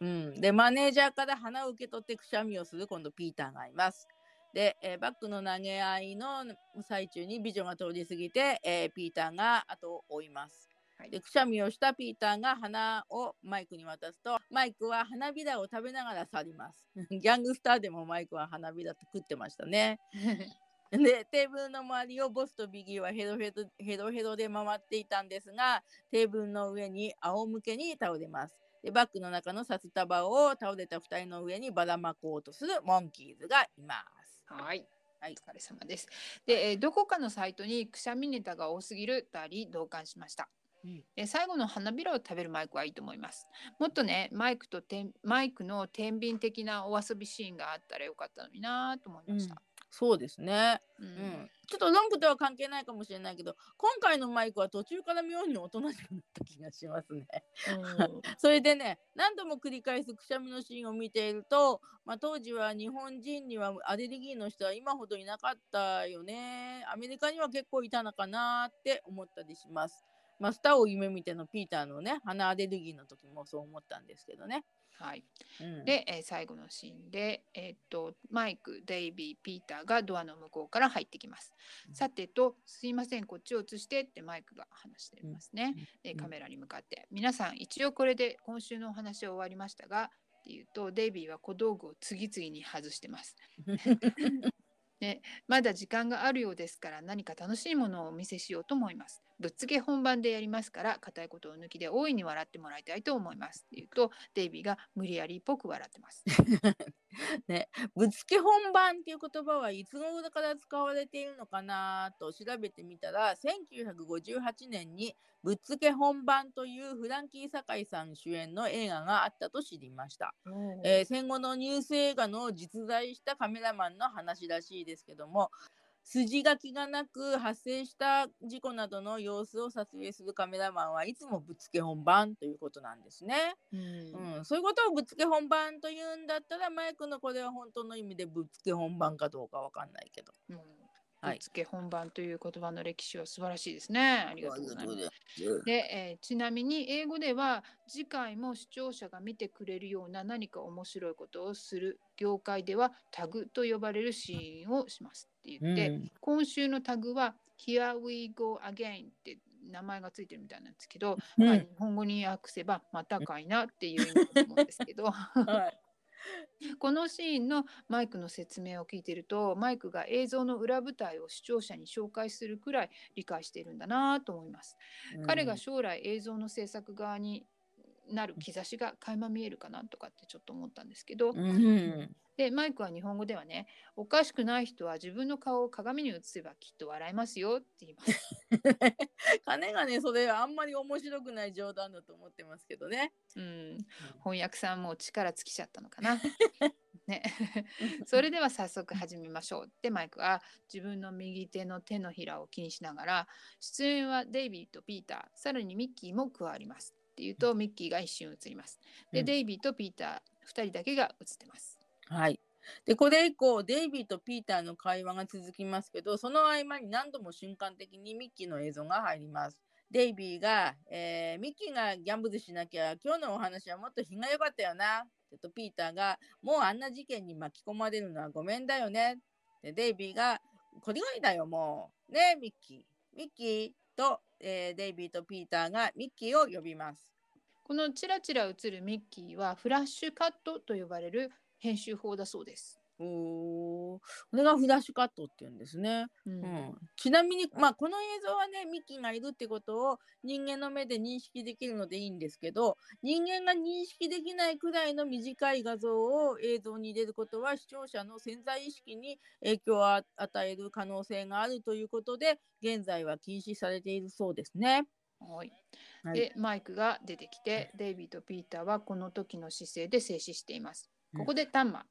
うん、で、マネージャーから花を受け取ってくしゃみをする今度ピーターがいます。で、えーバッグの投げ合いの最中に美女が通り過ぎて、えーピーターが後を追います。はいでくしゃみをしたピーターが花をマイクに渡すとマイクは花びらを食べながら去ります。ギャングスターでもマイクは花びらって食ってましたね。でテーブルの周りをボスとビギーはヘロヘロヘロヘロで回っていたんですがテーブルの上に仰向けに倒れます。でバッグの中の札束を倒れた2人の上にばらまこうとするモンキーズがいます。はい。はいお疲れ様です。で、えーどこかのサイトにくしゃみネタが多すぎるとあり同感しました。うんで最後の花びらを食べるマイクはいいと思います。もっとね、マイクとてんマイクの天秤的なお遊びシーンがあったらよかったのになと思いました。そうですね。うんうん、ちょっとロングとは関係ないかもしれないけど今回のマイクは途中から妙におとなしくなった気がしますね。うん それでね何度も繰り返すくしゃみのシーンを見ていると、まあ、当時は日本人にはアレルギーの人は今ほどいなかったよねアメリカには結構いたのかなって思ったりします。まあ、スターを夢見てのピーターのね鼻アレルギーの時もそう思ったんですけどね。はい、うん、で、えー最後のシーンで、えーっとマイク、デイビー、ピーターがドアの向こうから入ってきます。うんさてと、すいません、こっちを映してってマイクが話していますね。でうんカメラに向かって、皆さん、一応これで今週のお話は終わりましたが、っていうと、デイビーは小道具を次々に外してます。で まだ時間があるようですから何か楽しいものをお見せしようと思います。ぶっつけ本番でやりますから硬いことを抜きで大いに笑ってもらいたいと思います。って言うとデイビーが無理やりっぽく笑ってます。ぶつけ本番っていう言葉はいつ頃から使われているのかなと調べてみたら1958年にぶっつけ本番というフランキー・堺さん主演の映画があったと知りました、えー戦後のニュース映画の実在したカメラマンの話らしいですけども筋書きがなく発生した事故などの様子を撮影するカメラマンはいつもぶっつけ本番ということなんですね。うんうん、そういうことをぶっつけ本番というんだったらマイクのこれは本当の意味でぶっつけ本番かどうかわかんないけど。うんはいぶっつけ本番という言葉の歴史は素晴らしいですね。ありがとうございます。で、えーちなみに英語では次回も視聴者が見てくれるような何か面白いことをする業界ではタグと呼ばれるシーンをしますって言って、うん。今週のタグは Here we go again って名前がついてるみたいなんですけど、うん。まあ、日本語に訳せばまたかいなっていう意味だと思うんですけど。はい このシーンのマイクの説明を聞いてるとマイクが映像の裏舞台を視聴者に紹介するくらい理解しているんだなと思います。彼が将来映像の制作側になる兆しが垣間見えるかなとかってちょっと思ったんですけど、うんうんでマイクは日本語ではねおかしくない人は自分の顔を鏡に映せばきっと笑いますよって言います。金がねそれあんまり面白くない冗談だと思ってますけどね。うん、翻訳さんも力尽きちゃったのかな。ね、それでは早速始めましょうってマイクは自分の右手の手のひらを気にしながら出演はデイビーとピーターさらにミッキーも加わりますって言うとミッキーが一瞬映ります。で、うんデイビーとピーター2人だけが映ってます。はい。でこれ以降デイビーとピーターの会話が続きますけどその合間に何度も瞬間的にミッキーの映像が入ります。デイビーが、えーミッキーがギャンブルしなきゃ今日のお話はもっと品が良かったよな。でとピーターがもうあんな事件に巻き込まれるのはごめんだよね。でデイビーがこりごりだよもう。ねミッキー。ミッキーと、えーデイビーとピーターがミッキーを呼びます。このチラチラ映るミッキーはフラッシュカットと呼ばれる編集法だそうです。おーこれがフラッシュカットって言うんですね。うんうん、ちなみに、まあ、この映像はねミッキーがいるってことを人間の目で認識できるのでいいんですけど人間が認識できないくらいの短い画像を映像に入れることは視聴者の潜在意識に影響を与える可能性があるということで現在は禁止されているそうですね。はいはいでマイクが出てきてデイビーとピーターはこの時の姿勢で静止しています。ここでタンマ、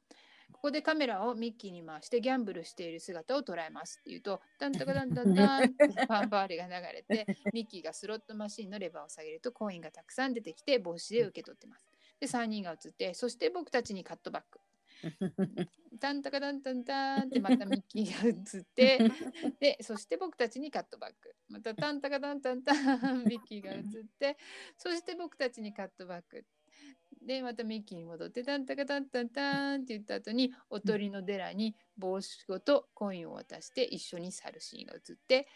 ここでカメラをミッキーに回してギャンブルしている姿を捉えますっていうとタンタカタンタンタンって ファンファーレが流れてミッキーがスロットマシンのレバーを下げるとコインがたくさん出てきて帽子で受け取ってます。で3人が映ってそして僕たちにカットバック。タンタカタンタンタンってまたミッキーが映ってでそして僕たちにカットバックまたタンタカタンタンタンミッキーが映ってそして僕たちにカットバックでまたミッキーに戻ってタンタカタンタンタンって言った後におとりのデラに帽子ごとコインを渡して一緒に去るシーンが映って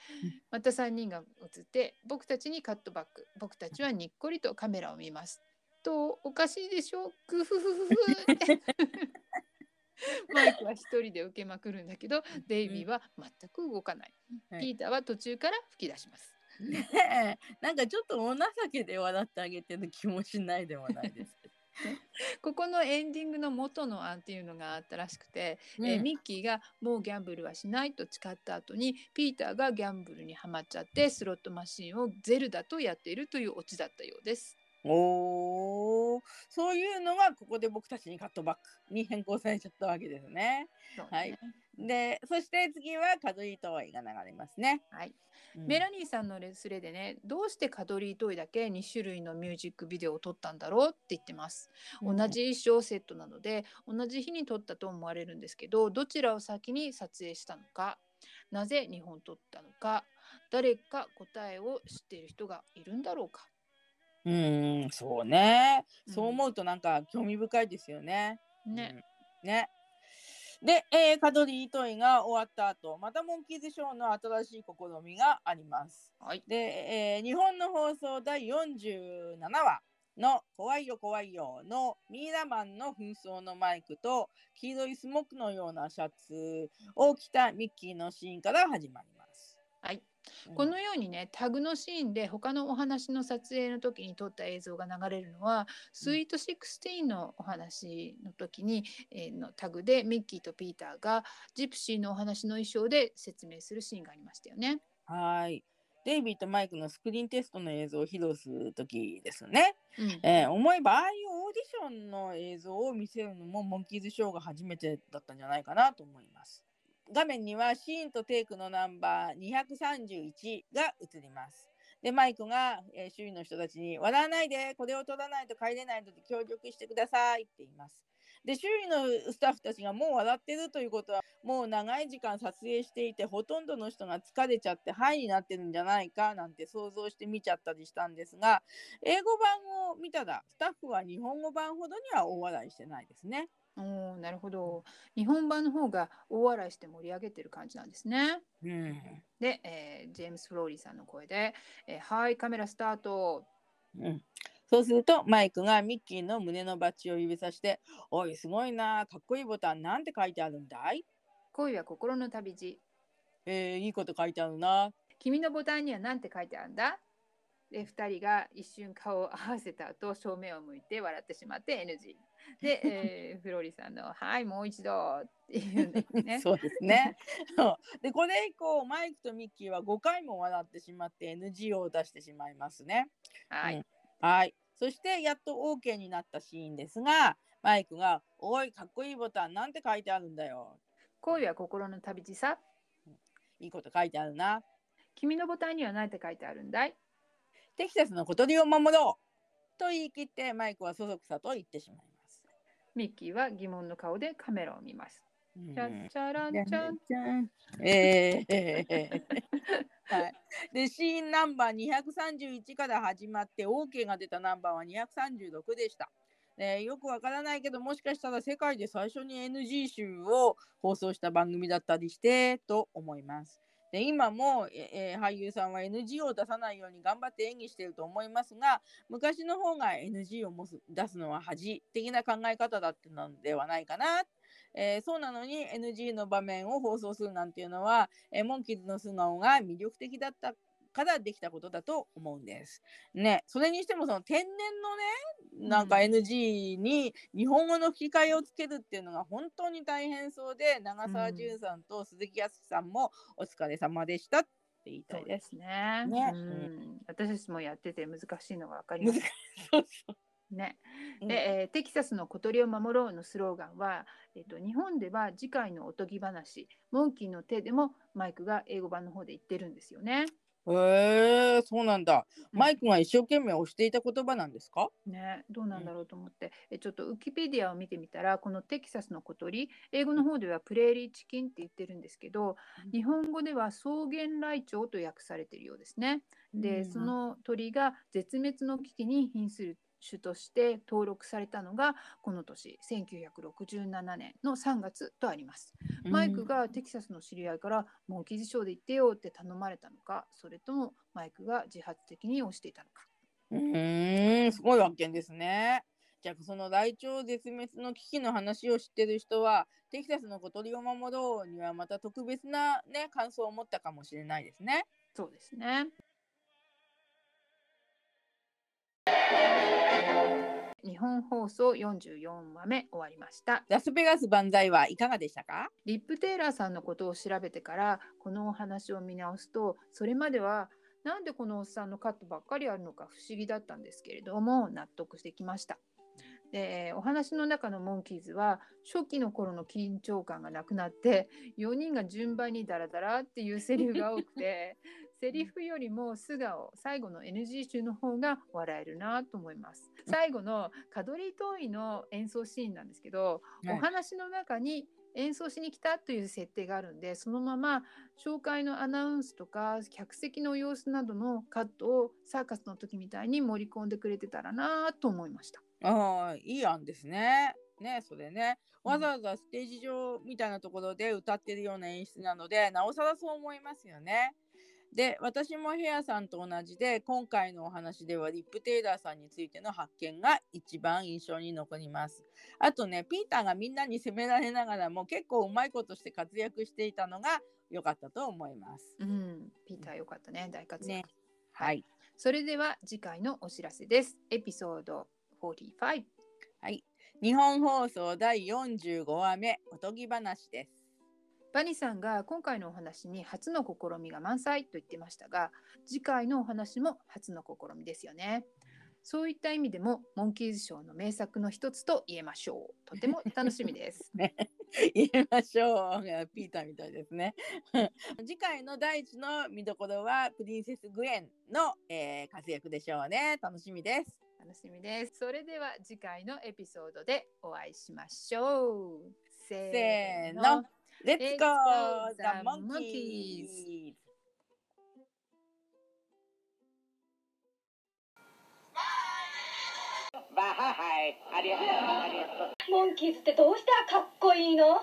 また3人が映って僕たちにカットバック。僕たちはにっこりとカメラを見ます。とおかしいでしょグフフフフって。マイクは一人で受けまくるんだけどデイビーは全く動かない。ピーターは途中から吹き出しますねえ なんかちょっとお情けで笑ってあげてる気もしないでもないですけど。ここのエンディングの元の案っていうのがあったらしくて、えーうんミッキーがもうギャンブルはしないと誓った後にピーターがギャンブルにはまっちゃってスロットマシンをゼルダとやっているというオチだったようです。おーそういうのがここで僕たちにカットバックに変更されちゃったわけですね。そうはいねでそして次はカドリートイが流れますね。はいうんメラニーさんのレスレでねどうしてカドリートイだけ2種類のミュージックビデオを撮ったんだろうって言ってます。同じ衣装セットなので同じ日に撮ったと思われるんですけどどちらを先に撮影したのかなぜ2本撮ったのか誰か答えを知っている人がいるんだろうか。うん、うんそうね。うんそう思うとなんか興味深いですよね。ね、うんね。で、えーカドリートイが終わった後またモンキーズショーの新しい試みがあります。はい、で、えー日本の放送第47話の「怖いよ怖いよ」のミイラマンの紛争のマイクと黄色いスモークのようなシャツを着たミッキーのシーンから始まります。はいうんこのようにねタグのシーンで他のお話の撮影の時に撮った映像が流れるのは、スイート16のお話の時に、えーのタグでミッキーとピーターがジプシーのお話の衣装で説明するシーンがありましたよね。はい。デイビーとマイクのスクリーンテストの映像を披露する時ですね。うんえー思えばああいうオーディションの映像を見せるのもモンキーズショーが初めてだったんじゃないかなと思います。画面にはシーンとテイクのナンバー231が映ります。で、マイクが、えー周囲の人たちに笑わないで、これを取らないと帰れないので協力してくださいって言います。で周囲のスタッフたちがもう笑ってるということはもう長い時間撮影していてほとんどの人が疲れちゃってハイになってるんじゃないかなんて想像して見ちゃったりしたんですが英語版を見たらスタッフは日本語版ほどには大笑いしてないですね。おーなるほど日本版の方が大笑いして盛り上げてる感じなんですね。うんで、えージェームス・フローリーさんの声で「えーはいカメラスタートうん、そうするとマイクがミッキーの胸のバッジを指さして「おいすごいなかっこいいボタンなんて書いてあるんだい?恋は心の旅路えーいいこと書いてあるな君のボタンには何て書いてあるんだ?」で2人が一瞬顔を合わせた後正面を向いて笑ってしまって NG で、えー フローリーさんの「はいもう一度」っていうん ですね。そうですね。でこれ以降マイクとミッキーは5回も笑ってしまって NG を出してしまいますね。はい、うん。はい。そしてやっと OK になったシーンですがマイクが「おいかっこいいボタンなんて書いてあるんだよ。恋は心の旅路さ。いいこと書いてあるな。君のボタンには何て書いてあるんだい？テキサスの小鳥を守ろう」と言い切ってマイクはそそくさと言ってしまいます。ミッキーは疑問の顔でカメラを見ます。うんチャッチャランチャン。じゃんえーはい、でシーンナンバー231から始まって OK が出たナンバーは236でした。ね、よくわからないけどもしかしたら世界で最初に NG 集を放送した番組だったりしてと思います。で今も、えー俳優さんは NG を出さないように頑張って演技していると思いますが昔の方が NG をもす出すのは恥的な考え方だったのではないかな。えーそうなのに NG の場面を放送するなんていうのは、えーモンキーズの素顔が魅力的だったからできたことだと思うんです。ね、それにしてもその天然のねなんかうん NG に日本語の吹き替えをつけるっていうのが本当に大変そうで長澤純さんと鈴木康さんもお疲れ様でしたって言いたそいうで。ですすね。ねうん、私たちもやってて難しいのがわかります。そうそうね。うんで、えーテキサスの小鳥を守ろうのスローガンは、えっ、と日本では次回のおとぎ話、モンキーの手でもマイクが英語版の方で言ってるんですよね。へえそうなんだ。うん。マイクが一生懸命押していた言葉なんですか？ね、どうなんだろうと思って、えちょっとウィキペディアを見てみたらこのテキサスの小鳥英語の方ではプレーリーチキンって言ってるんですけど、うん。日本語では草原ライチョウと訳されているようですね。で、その鳥が絶滅の危機に瀕する種として登録されたのがこの年1967年の3月とあります。マイクがテキサスの知り合いからモンキーズショーで行ってよって頼まれたのかそれともマイクが自発的に押していたのか。うーん、すごい発見ですね。じゃあそのライチョウ絶滅の危機の話を知ってる人はテキサスの小鳥を守ろうにはまた特別なね感想を持ったかもしれないですね。そうですね。日本放送44話目終わりました。ラスベガス万歳はいかがでしたか？リップ・テイラーさんのことを調べてからこのお話を見直すとそれまではなんでこのおっさんのカットばっかりあるのか不思議だったんですけれども納得してきました。でお話の中のモンキーズは初期の頃の緊張感がなくなって4人が順番にダラダラっていうセリフが多くてセリフよりも素顔最後の NG 集の方が笑えるなと思います。最後のカドリー・トーイの演奏シーンなんですけど、お話の中に演奏しに来たという設定があるんでそのまま紹介のアナウンスとか客席の様子などのカットをサーカスの時みたいに盛り込んでくれてたらなと思いました。ああ、いい案ですね。ね、それね。うんわざわざステージ上みたいなところで歌ってるような演出なので、なおさらそう思いますよね。で、私もヘアさんと同じで、今回のお話ではリップ・テイラーさんについての発見が一番印象に残ります。あとね、ピーターがみんなに責められながらも結構うまいことして活躍していたのが良かったと思います。うん、ピーターよかったね大活躍。ねはい。それでは次回のお知らせです。エピソード45。はい。日本放送第45話目、おとぎ話です。バニさんが今回のお話に初の試みが満載と言ってましたが次回のお話も初の試みですよね。そういった意味でもモンキーズショーの名作の一つと言えましょう。とても楽しみです。ね、言いましょう。ピーターみたいですね。次回の第一の見どころはプリンセス・グエンの、えー活躍でしょうね。楽しみです。楽しみです。それでは次回のエピソードでお会いしましょう。せせーの。レッツ Let's ゴ go ー the ザ・モン monkeys. わははいありがとうありがとうモンキーズってどうしたらかっこいいの？